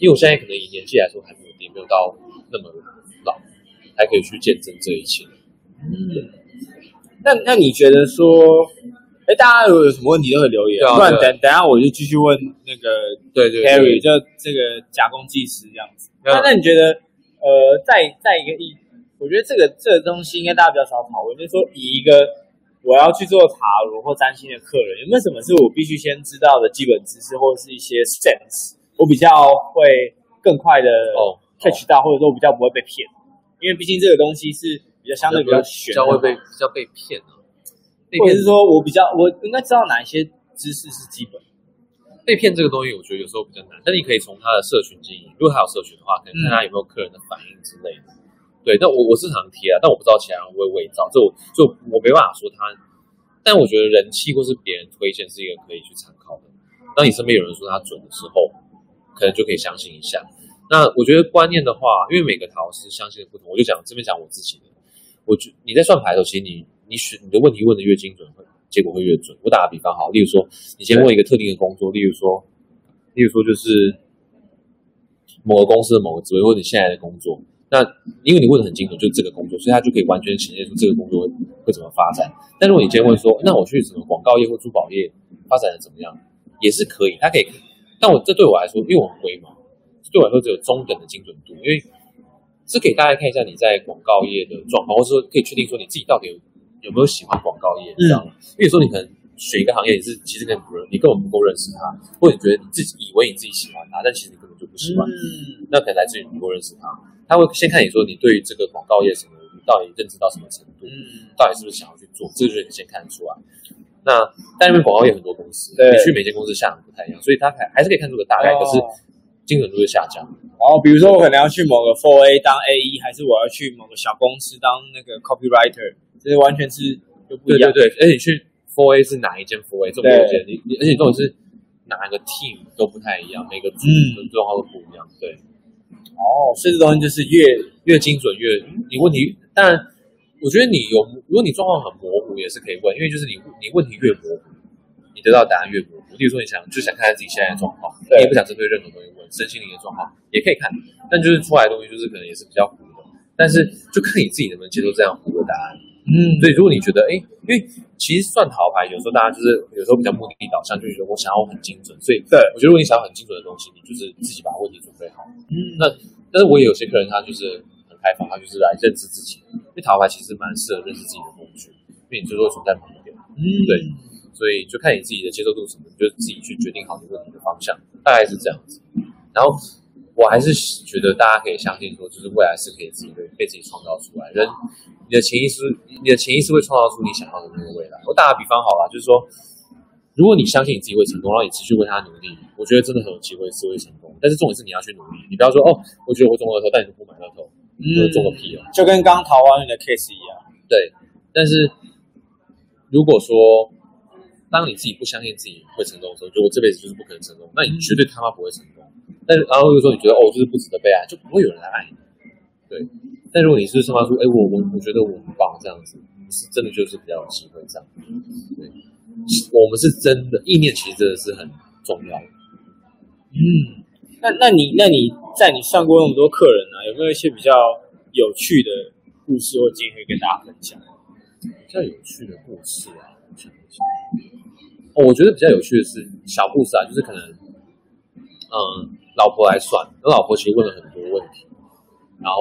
因为我现在可能以年纪来说还没有，也没有到那么老，还可以去见证这一切。嗯，那那你觉得说？哎，大家如果有什么问题都可以留言，不然等等下我就继续问那个对对 Harry 就这个假公济私这样子。那那你觉得，呃，在在一个一，我觉得这个这个东西应该大家比较少讨论，就是说以一个我要去做塔罗或占星的客人，有没有什么是我必须先知道的基本知识，或者是一些 sense，我比较会更快的 catch 到，或者说我比较不会被骗，因为毕竟这个东西是比较相对比较玄，比较会被比较被骗的。或者是说我比较，我应该知道哪一些知识是基本。被骗这个东西，我觉得有时候比较难。但你可以从他的社群经营，如果他有社群的话，可以看他有没有客人的反应之类的。对，但我我是常贴啊，但我不知道其他人会不会伪造，这我就我没办法说他。但我觉得人气或是别人推荐是一个可以去参考的。当你身边有人说他准的时候，可能就可以相信一下。那我觉得观念的话，因为每个塔罗师相信的不同，我就讲这边讲我自己的。我觉你在算牌的时候，其实你。你选你的问题问的越精准，会结果会越准。我打个比方，好，例如说，你先问一个特定的工作，例如说，例如说就是某个公司的某个职位，或者你现在的工作。那因为你问的很清楚，就是这个工作，所以他就可以完全呈现出这个工作会会怎么发展。但如果你今天问说，那我去什么广告业或珠宝业发展的怎么样，也是可以，他可以。但我这对我来说，因为我很龟毛，这对我来说只有中等的精准度，因为是给大家看一下你在广告业的状况，或者说可以确定说你自己到底有。有没有喜欢广告业？这样，因为有时候你可能选一个行业，你是其实根本不认，你根本不够认识他，或者你觉得你自己以为你自己喜欢它，但其实你根本就不喜欢。嗯，那可能来自于你不够认识他。他会先看你说你对于这个广告业什么，你到底认知到什么程度？嗯，到底是不是想要去做？这个就是你先看得出来。那但因为广告业很多公司，你去每间公司下场不太一样，所以他还还是可以看出个大概，可是精准度会下降。然后比如说我可能要去某个 Four A 当 AE，还是我要去某个小公司当那个 copywriter。这完全是就不一样，对对对，而且你去 4A 是哪一间 Four A 这么多间，你你而且这种是哪个 team 都不太一样，每个组的状况都不一样，对。哦，所以这东西就是越越精准越，你问题当然，我觉得你有，如果你状况很模糊也是可以问，因为就是你你问题越模糊，你得到答案越模糊。比如说你想就想看看自己现在的状况，你也不想针对任何东西问，身心灵的状况也可以看，但就是出来的东西就是可能也是比较糊的，但是就看你自己能不能接受这样糊的答案。嗯，所以如果你觉得哎，因为其实算塔罗牌有时候大家就是有时候比较目的地导向，就是说我想要很精准，所以对我觉得如果你想要很精准的东西，你就是自己把问题准备好。嗯，那但是我也有些客人他就是很开放，他就是来认识自己，因为塔罗牌其实蛮适合认识自己的工具，因为你最多存在朋友。嗯，对，所以就看你自己的接受度什么，你就自己去决定好你问题的方向，大概是这样子。然后我还是觉得大家可以相信说，就是未来是可以自己被被自己创造出来，人。你的潜意识，你的潜意识会创造出你想要的那个未来。我打个比方好了，就是说，如果你相信你自己会成功，然后你持续为他努力，我觉得真的很有机会是会成功。但是重点是你要去努力，你不要说哦，我觉得我中了头，但你不买乐透，嗯，中个屁啊！就跟刚桃花运的 case 一样。对，但是如果说当你自己不相信自己会成功的时候，就我这辈子就是不可能成功，那你绝对他妈不会成功。但是然后又说你觉得哦，就是不值得被爱，就不会有人来爱你。对。但如果你是散发出，哎，我我我觉得我很棒，这样子是真的，就是比较有机会这样。对，我们是真的意念，其实真的是很重要。嗯，那那你那你在你上过那么多客人呢、啊，有没有一些比较有趣的故事或经历跟大家分享？比较有趣的故事啊，我想一下哦，我觉得比较有趣的是小故事啊，就是可能，嗯，老婆来算，我老婆其实问了很多问题，然后。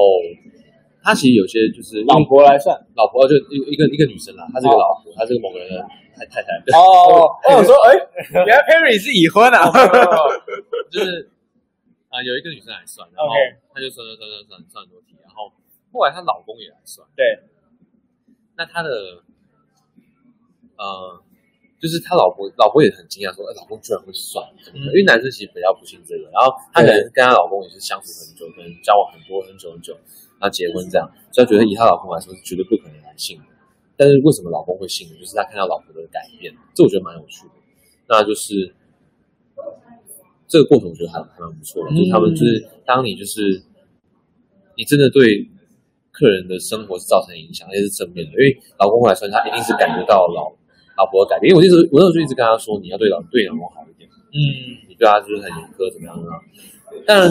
他其实有些就是老婆来算，老婆就一一个一个女生啦，她是个老婆，她是个某个人的太太太。哦，我说，哎，原来 Perry 是已婚啊，就是啊，有一个女生来算，然后她就算算算算算很多题，然后后来她老公也来算，对，那她的呃，就是他老婆，老婆也很惊讶，说，哎，老公居然会算，因为男生其实比较不信这个，然后他可能跟她老公也是相处很久，可能交往很多很久很久。然后结婚这样，所以他觉得以他老公来说是绝对不可能来信的。但是为什么老公会信呢？就是他看到老婆的改变，这我觉得蛮有趣的。那就是这个过程，我觉得还还蛮不错的。嗯、就是他们就是当你就是你真的对客人的生活是造成影响，而且是正面的。因为老公会来算，他一定是感觉到老老婆的改变。因为我一直我那时候就一直跟他说，你要对老对老公好一点。嗯，你对他就是很严苛，怎么样怎么样。但。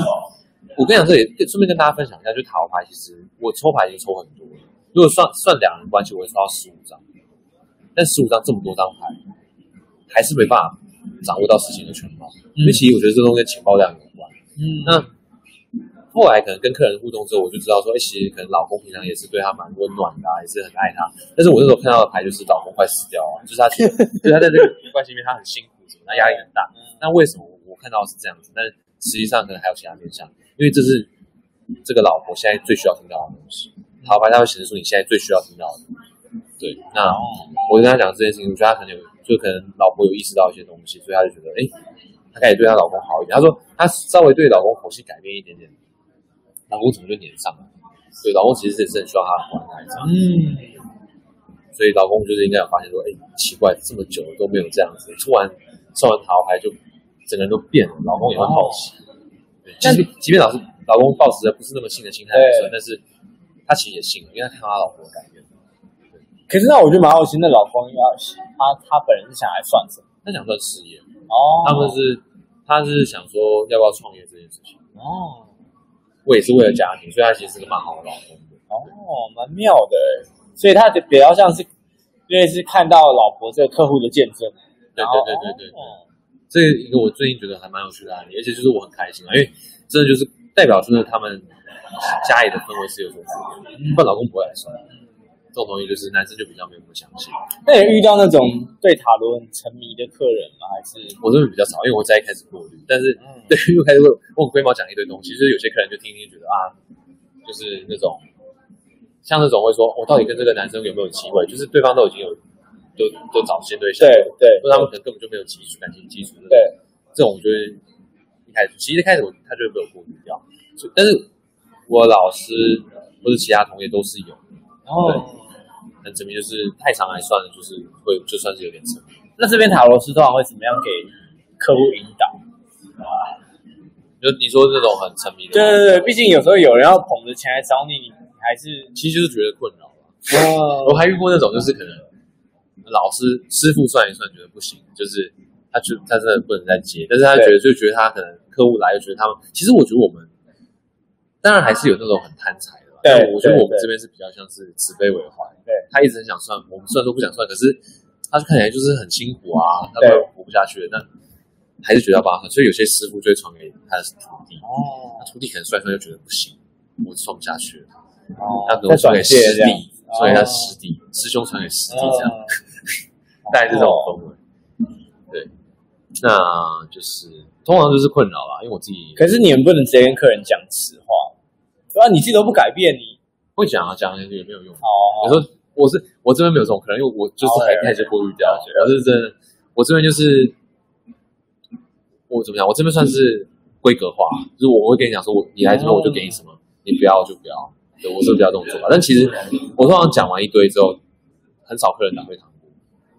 我跟你讲，这里顺便跟大家分享一下，就塔罗牌，其实我抽牌已经抽很多了。如果算算两人关系，我会抽到十五张，但十五张这么多张牌，还是没办法掌握到事情的全貌。嗯、因为其实我觉得这东西跟情报量有关。嗯，那后来可能跟客人互动之后，我就知道说，哎，其实可能老公平常也是对她蛮温暖的、啊，也是很爱她。但是我那时候看到的牌就是老公快死掉了，就是他，就是他在这个关系里面他很辛苦，什么，他压力很大。那为什么我看到的是这样子？但实际上可能还有其他面向。因为这是这个老婆现在最需要听到的东西，塔罗牌它会显示出你现在最需要听到的。对，那我跟他讲这件事情，我觉得他可能有，就可能老婆有意识到一些东西，所以他就觉得，哎，他开始对他老公好一点。他说他稍微对老公口气改变一点点，老公怎么就黏上了？所以，老公其实是很需要他的关爱。嗯，所以老公就是应该有发现说，哎，奇怪，这么久了都没有这样子，突然算完塔罗牌就整个人都变了，老公也会好奇。即便即便老是老公抱持着不是那么信的心态但是他其实也信了，因为他看到他老婆的改变。可是那我觉得蛮好奇，那老公要他他本人是想来算什么？他想算事业哦，他们是他是想说要不要创业这件事情哦。我也是为了家庭，所以他其实是个蛮好的老公的哦，蛮妙的。所以他就比较像是因为是看到老婆这个客户的见证，对对对对对。这一个我最近觉得还蛮有趣的案例，而且就是我很开心啊，因为真的就是代表真的他们家里的氛围是有所不然老公不会来算。这种东西就是男生就比较没有那么相信。那有遇到那种对塔罗很沉迷的客人吗？还是我这边比较少，因为我在一开始过滤，但是、嗯、对又开始问问龟毛讲一堆东西，就是有些客人就听听觉得啊，就是那种像那种会说我、哦、到底跟这个男生有没有机会，就是对方都已经有。都都找新对象，对对，因为他们可能根本就没有基础感情基础，对，这种我觉得一开始其实一开始我他就会被我过滤掉，但是我老师或者其他同学都是有，然后很证明就是太长来算了，就是会就算是有点沉迷。那这边塔罗斯通常会怎么样给客户引导啊？就你说这种很沉迷的，对对对，毕竟有时候有人要捧着钱来找你，你还是其实就是觉得困扰吧。哇，我还遇过那种就是可能。老师师傅算一算觉得不行，就是他就他真的不能再接，但是他觉得就觉得他可能客户来就觉得他们，其实我觉得我们当然还是有那种很贪财的，对，我觉得我们这边是比较像是慈悲为怀，对，他一直很想算，我们虽然说不想算，可是他就看起来就是很辛苦啊，他快活不下去了，那还是觉得要帮他，所以有些师傅就会传给他的徒弟，哦，他徒弟可能算一算就觉得不行，我算不下去了，哦，他可能传给师弟。所以他师弟、师兄传给师弟这样，大概是这种氛围。对，那就是通常就是困扰啦，因为我自己。可是你们不能直接跟客人讲实话，对啊？你自己都不改变，你会讲啊，讲也没有用。哦。有时候我是我这边没有这种可能，因为我就是还开始过滤掉。我是真的，我这边就是我怎么讲？我这边算是规格化，就是我会跟你讲说，我你来这边我就给你什么，你不要就不要。对，我是比较这种做法，但其实我通常讲完一堆之后，很少客人打退堂鼓。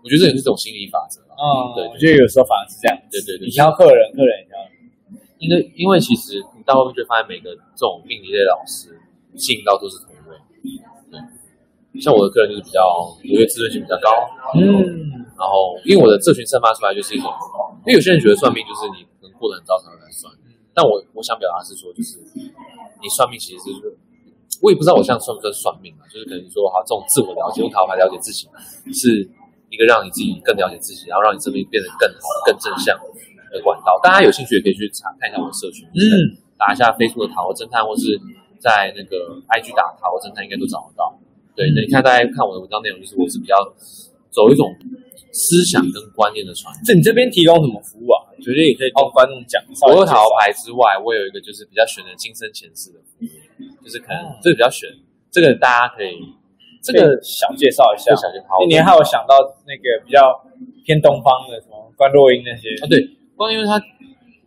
我觉得这也是这种心理法则啊。对，我觉得有时候反而是这样。对对对，你挑客人，客人挑。因为因为其实你到后面就会发现，每个这种命理类老师吸引到都是同类。对，像我的客人就是比较，有些自尊心比较高。嗯。然后，因为我的这群散发出来就是一种，因为有些人觉得算命就是你可能过得很糟才会来算，但我我想表达是说，就是你算命其实是。我也不知道我像算不算算命啊，就是可能说哈，这种自我了解，用塔罗牌了解自己，是一个让你自己更了解自己，然后让你生命变得更好、更正向的管道。大家有兴趣也可以去查看一下我的社群，嗯，打一下 Facebook 的塔罗侦探，或是在那个 IG 打塔罗侦探，应该都找得到。对，那你看大家看我的文章内容，就是我是比较走一种思想跟观念的传递。这你这边提供什么服务啊？我觉得也可以跟观众讲。除了塔罗牌之外，我有一个就是比较选的今生前世的服务。就是可能这个比较选，这个大家可以这个小介绍一下。小介绍。你还有想到那个比较偏东方的什么观落阴那些啊？对，观音它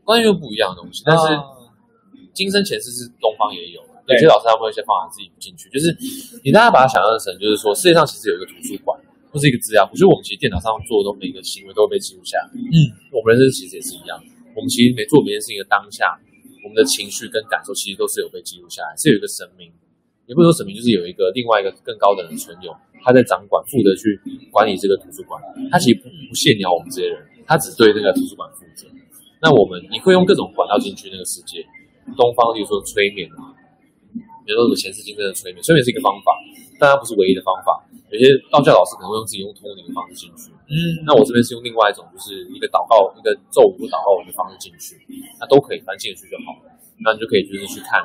观音又不一样的东西，但是今生前世是东方也有，有些老师他们会先放他自己不进去。就是你大家把它想象成，就是说世界上其实有一个图书馆或是一个资料库，就是我们其实电脑上做的每一个行为都会被记录下来。嗯，我们人生其实也是一样，我们其实每做每件事情的当下。我们的情绪跟感受其实都是有被记录下来，是有一个神明，也不是说神明，就是有一个另外一个更高等的人存有，他在掌管，负责去管理这个图书馆。他其实不不限鸟我们这些人，他只对那个图书馆负责。那我们你会用各种管道进去那个世界，东方比如说催眠啊，比如说什么前世今生的催眠，催眠是一个方法，但它不是唯一的方法。有些道教老师可能会用自己用通灵的方式进去，嗯，那我这边是用另外一种，就是一个祷告、一个咒语或祷告文的方式进去，那都可以，反正进得去就好了。那你就可以就是去看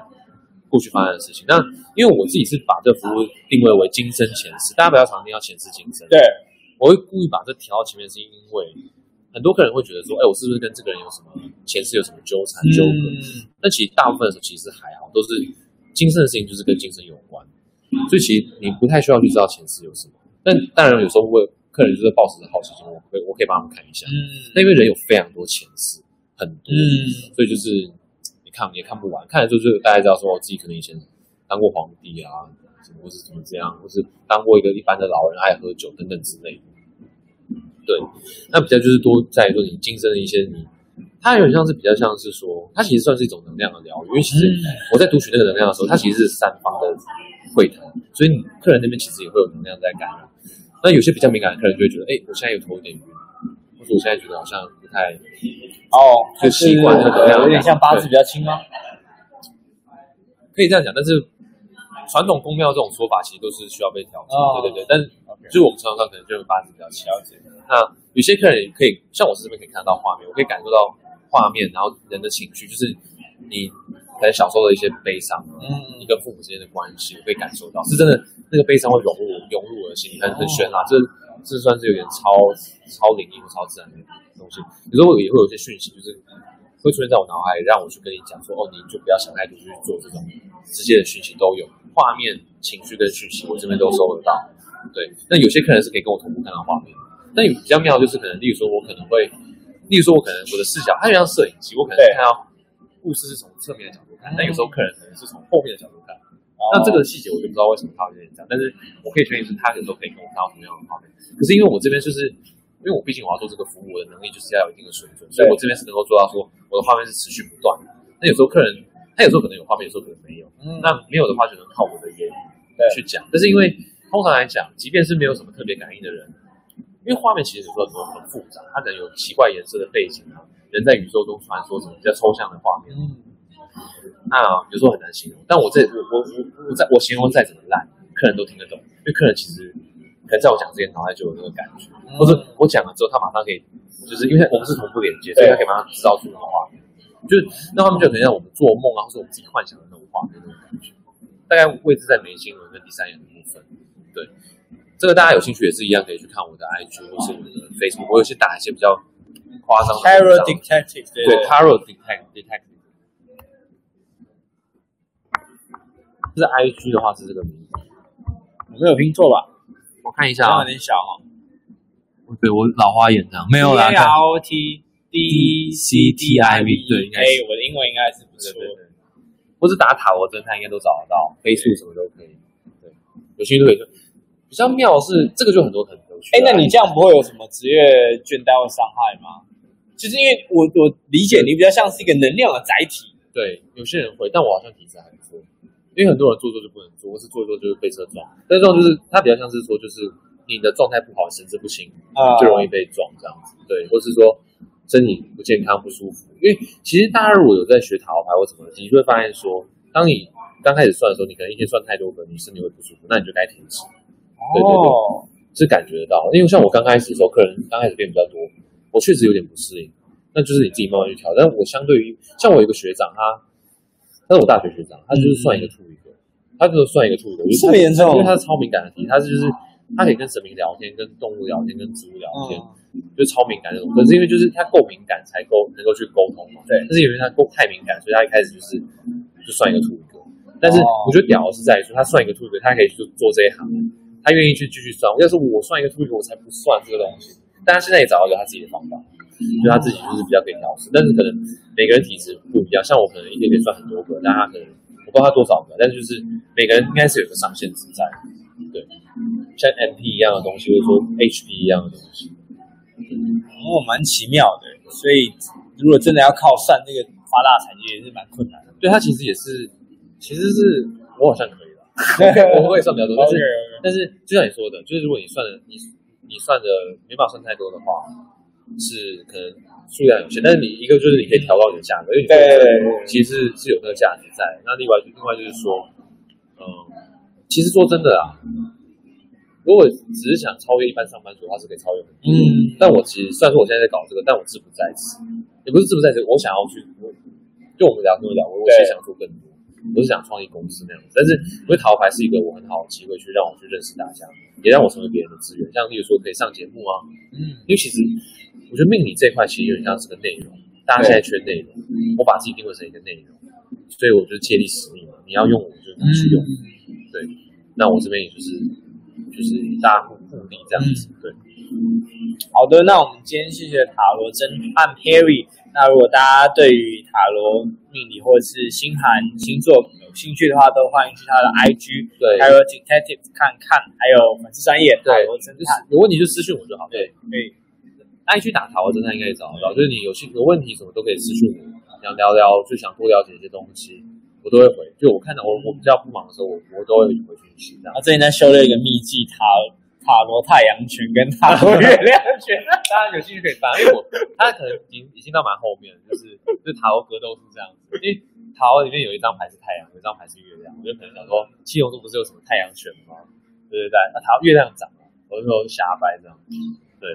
过去发生的事情。那因为我自己是把这个服务定位为今生前世，大家不要常听到前世今生。对，我会故意把这调到前面，是因为很多客人会觉得说，哎，我是不是跟这个人有什么前世有什么纠缠纠葛？那、嗯、其实大部分的时候其实还好，都是今生的事情，就是跟今生有关。所以其实你不太需要去知道前世有什么，但当然有时候会客人就是抱持着好奇心，我可以我可以帮他们看一下。嗯，那因为人有非常多前世，很多，嗯，所以就是你看也看不完，看了之后就大家知道说，我自己可能以前当过皇帝啊，或是怎么这样，或是当过一个一般的老人，爱喝酒等等之类的。对，那比较就是多在于说你今生的一些你，它有点像是比较像是说，它其实算是一种能量的疗愈，因为其实我在读取那个能量的时候，它其实是三方的。会谈，所以你客人那边其实也会有能量在感染。那有些比较敏感的客人就会觉得，哎，我现在有头有点晕，或者我现在觉得好像不太哦，就习惯那个能量，有点像八字比较轻吗？可以这样讲，但是传统宫庙这种说法其实都是需要被调整。哦、对对对，但是就我们传统上可能就会八字比较轻。那有些客人也可以，像我是这边可以看到画面，我可以感受到画面，然后人的情绪，就是你。在小时候的一些悲伤，嗯，你跟父母之间的关系，我可以感受到，是真的，那个悲伤会融入融入我的心里，很很玄啊，这这算是有点超超灵异或超自然的东西。有时候也会有一些讯息，就是会出现在我脑海里，让我去跟你讲说，哦，你就不要想太多，去做这种直接的讯息都有，画面、情绪跟讯息，我这边都收得到。对，那有些客人是可以跟我同步看到画面，但有比较妙就是可能，例如说我可能会，例如说我可能我的视角，它就像摄影机，我可能看到。故事是从侧面的角度看，但有时候客人可能是从后面的角度看。哦、那这个细节我就不知道为什么他会这样，但是我可以确定是他有时候可以跟我看到同样的画面。可是因为我这边就是，因为我毕竟我要做这个服务，我的能力就是要有一定的水准，所以我这边是能够做到说我的画面是持续不断的。那有时候客人他有时候可能有画面，有时候可能没有。嗯，那没有的话只能靠我的言语去讲。但是因为通常来讲，即便是没有什么特别感应的人，因为画面其实有时候很很复杂，它可能有奇怪颜色的背景啊，人在宇宙中传说什么比较抽象的画面，嗯，那有时候很难形容。但我这我我我我在我形容再怎么烂，客人都听得懂，因为客人其实可能在我讲之前脑袋就有那个感觉，嗯、或者我讲了之后，他马上可以，就是因为我们是同步连接，所以他可以马上知道出那个画面，就是那画面就可能像我们做梦啊，或者我们自己幻想的那种画面那种感觉。大概位置在眉心轮跟第三眼的部分，对。这个大家有兴趣也是一样，可以去看我的 IG 或是我的 Facebook，我有些打一些比较夸张的。Tarot Detective，对，Tarot Detective。这是 IG 的话是这个名字，我没有拼错吧？我看一下啊，有点小哦。对，我老花眼这样，没有啦。L T D C T I V，对，应该。我的英文应该是不错。或是打塔罗侦探应该都找得到，飞速什么都可以。对，有兴趣都可以。比较妙的是，这个就很多可能都去。哎，那你这样不会有什么职业倦怠或伤害吗？就是因为我我理解你比较像是一个能量的载体。对，有些人会，但我好像体质还不错。因为很多人做做就不能做，或是做一做就是被车撞。但这种就是它比较像是说，就是你的状态不好，神志不清，就容易被撞这样子。对，或是说身体不健康不舒服。因为其实大家如果有在学塔罗牌或什么，你就会发现说，当你刚开始算的时候，你可能一天算太多个，你身体会不舒服，那你就该停止。对对对，是感觉得到，因为像我刚开始的时候，客人刚开始变比较多，我确实有点不适应。那就是你自己慢慢去调。但我相对于像我有一个学长，他他是我大学学长，他就是算一个处一个，他就是算一个处一个。这么严重？因为他是超敏感的题，他就是他可以跟神明聊天，跟动物聊天，跟植物聊天，就超敏感那种。可是因为就是他够敏感，才够能够去沟通嘛。对。但是因为他够太敏感，所以他一开始就是就算一个处一个。但是我觉得屌的是在于说，他算一个兔一个，他可以去做这一行。他愿意去继续算，要是我算一个出去，我才不算这个东西。但他现在也找到了他自己的方法，就他自己就是比较可以调试。但是可能每个人体质不一样，像我可能一天可以算很多个，但他可能我不知道他多少个，但是就是每个人应该是有个上限值在，对，像 MP 一样的东西，或者说 HP 一样的东西，哦，蛮奇妙的。所以如果真的要靠算那个发大财，也是蛮困难的。对，他其实也是，其实是我好像。我会算比较多，但是但是就像你说的，就是如果你算的你你算的没办法算太多的话，是可能数量有限。但是你一个就是你可以调高你的价格，因为你对其实是是有那个价值在。那另外另外就是说，嗯，其实说真的啊，如果只是想超越一般上班族，他是可以超越的。嗯，但我其实虽然说我现在在搞这个，但我志不在此，也不是志不在此，我想要去，就我们聊这么聊，我我其实想做更多。不是想创业公司那样子，但是因为塔罗牌是一个我很好的机会，去让我去认识大家，也让我成为别人的资源。像例如说可以上节目啊，嗯，因为其实我觉得命理这一块其实有点像是个内容，大家现在缺内容，我把自己定位成一个内容，所以我就借力使命嘛，你要用我就去用，对，那我这边也就是就是大家互互利这样子，对。好的，那我们今天谢谢塔罗侦探 Perry。那如果大家对于塔罗命理或者是星盘星座有兴趣的话，都欢迎去他的 IG，对，Tarot Detective 看看，还有粉丝专业塔罗侦探，有问题就私信我就好。对，可以。IG 打塔罗侦探应该也找得到，就是你有兴有问题什么都可以私信我，想聊聊就想多了解一些东西，我都会回。就我看到我我比较不忙的时候，我我都会回讯息。这样。他最近在修了一个秘技塔。塔罗太阳拳跟塔罗月亮拳，大家有兴趣可以翻，因为我他可能已经已经到蛮后面了，就是就是塔罗格斗是这样子，因为塔罗里面有一张牌是太阳，有一张牌是月亮，我就可能想说七龙珠不是有什么太阳拳吗？对对对，那塔罗月亮掌嘛，我就说瞎掰这样，对，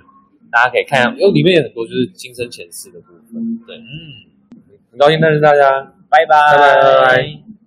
大家可以看一下，因为里面有很多就是今生前世的部分，对，嗯，很高兴认识大家。拜拜。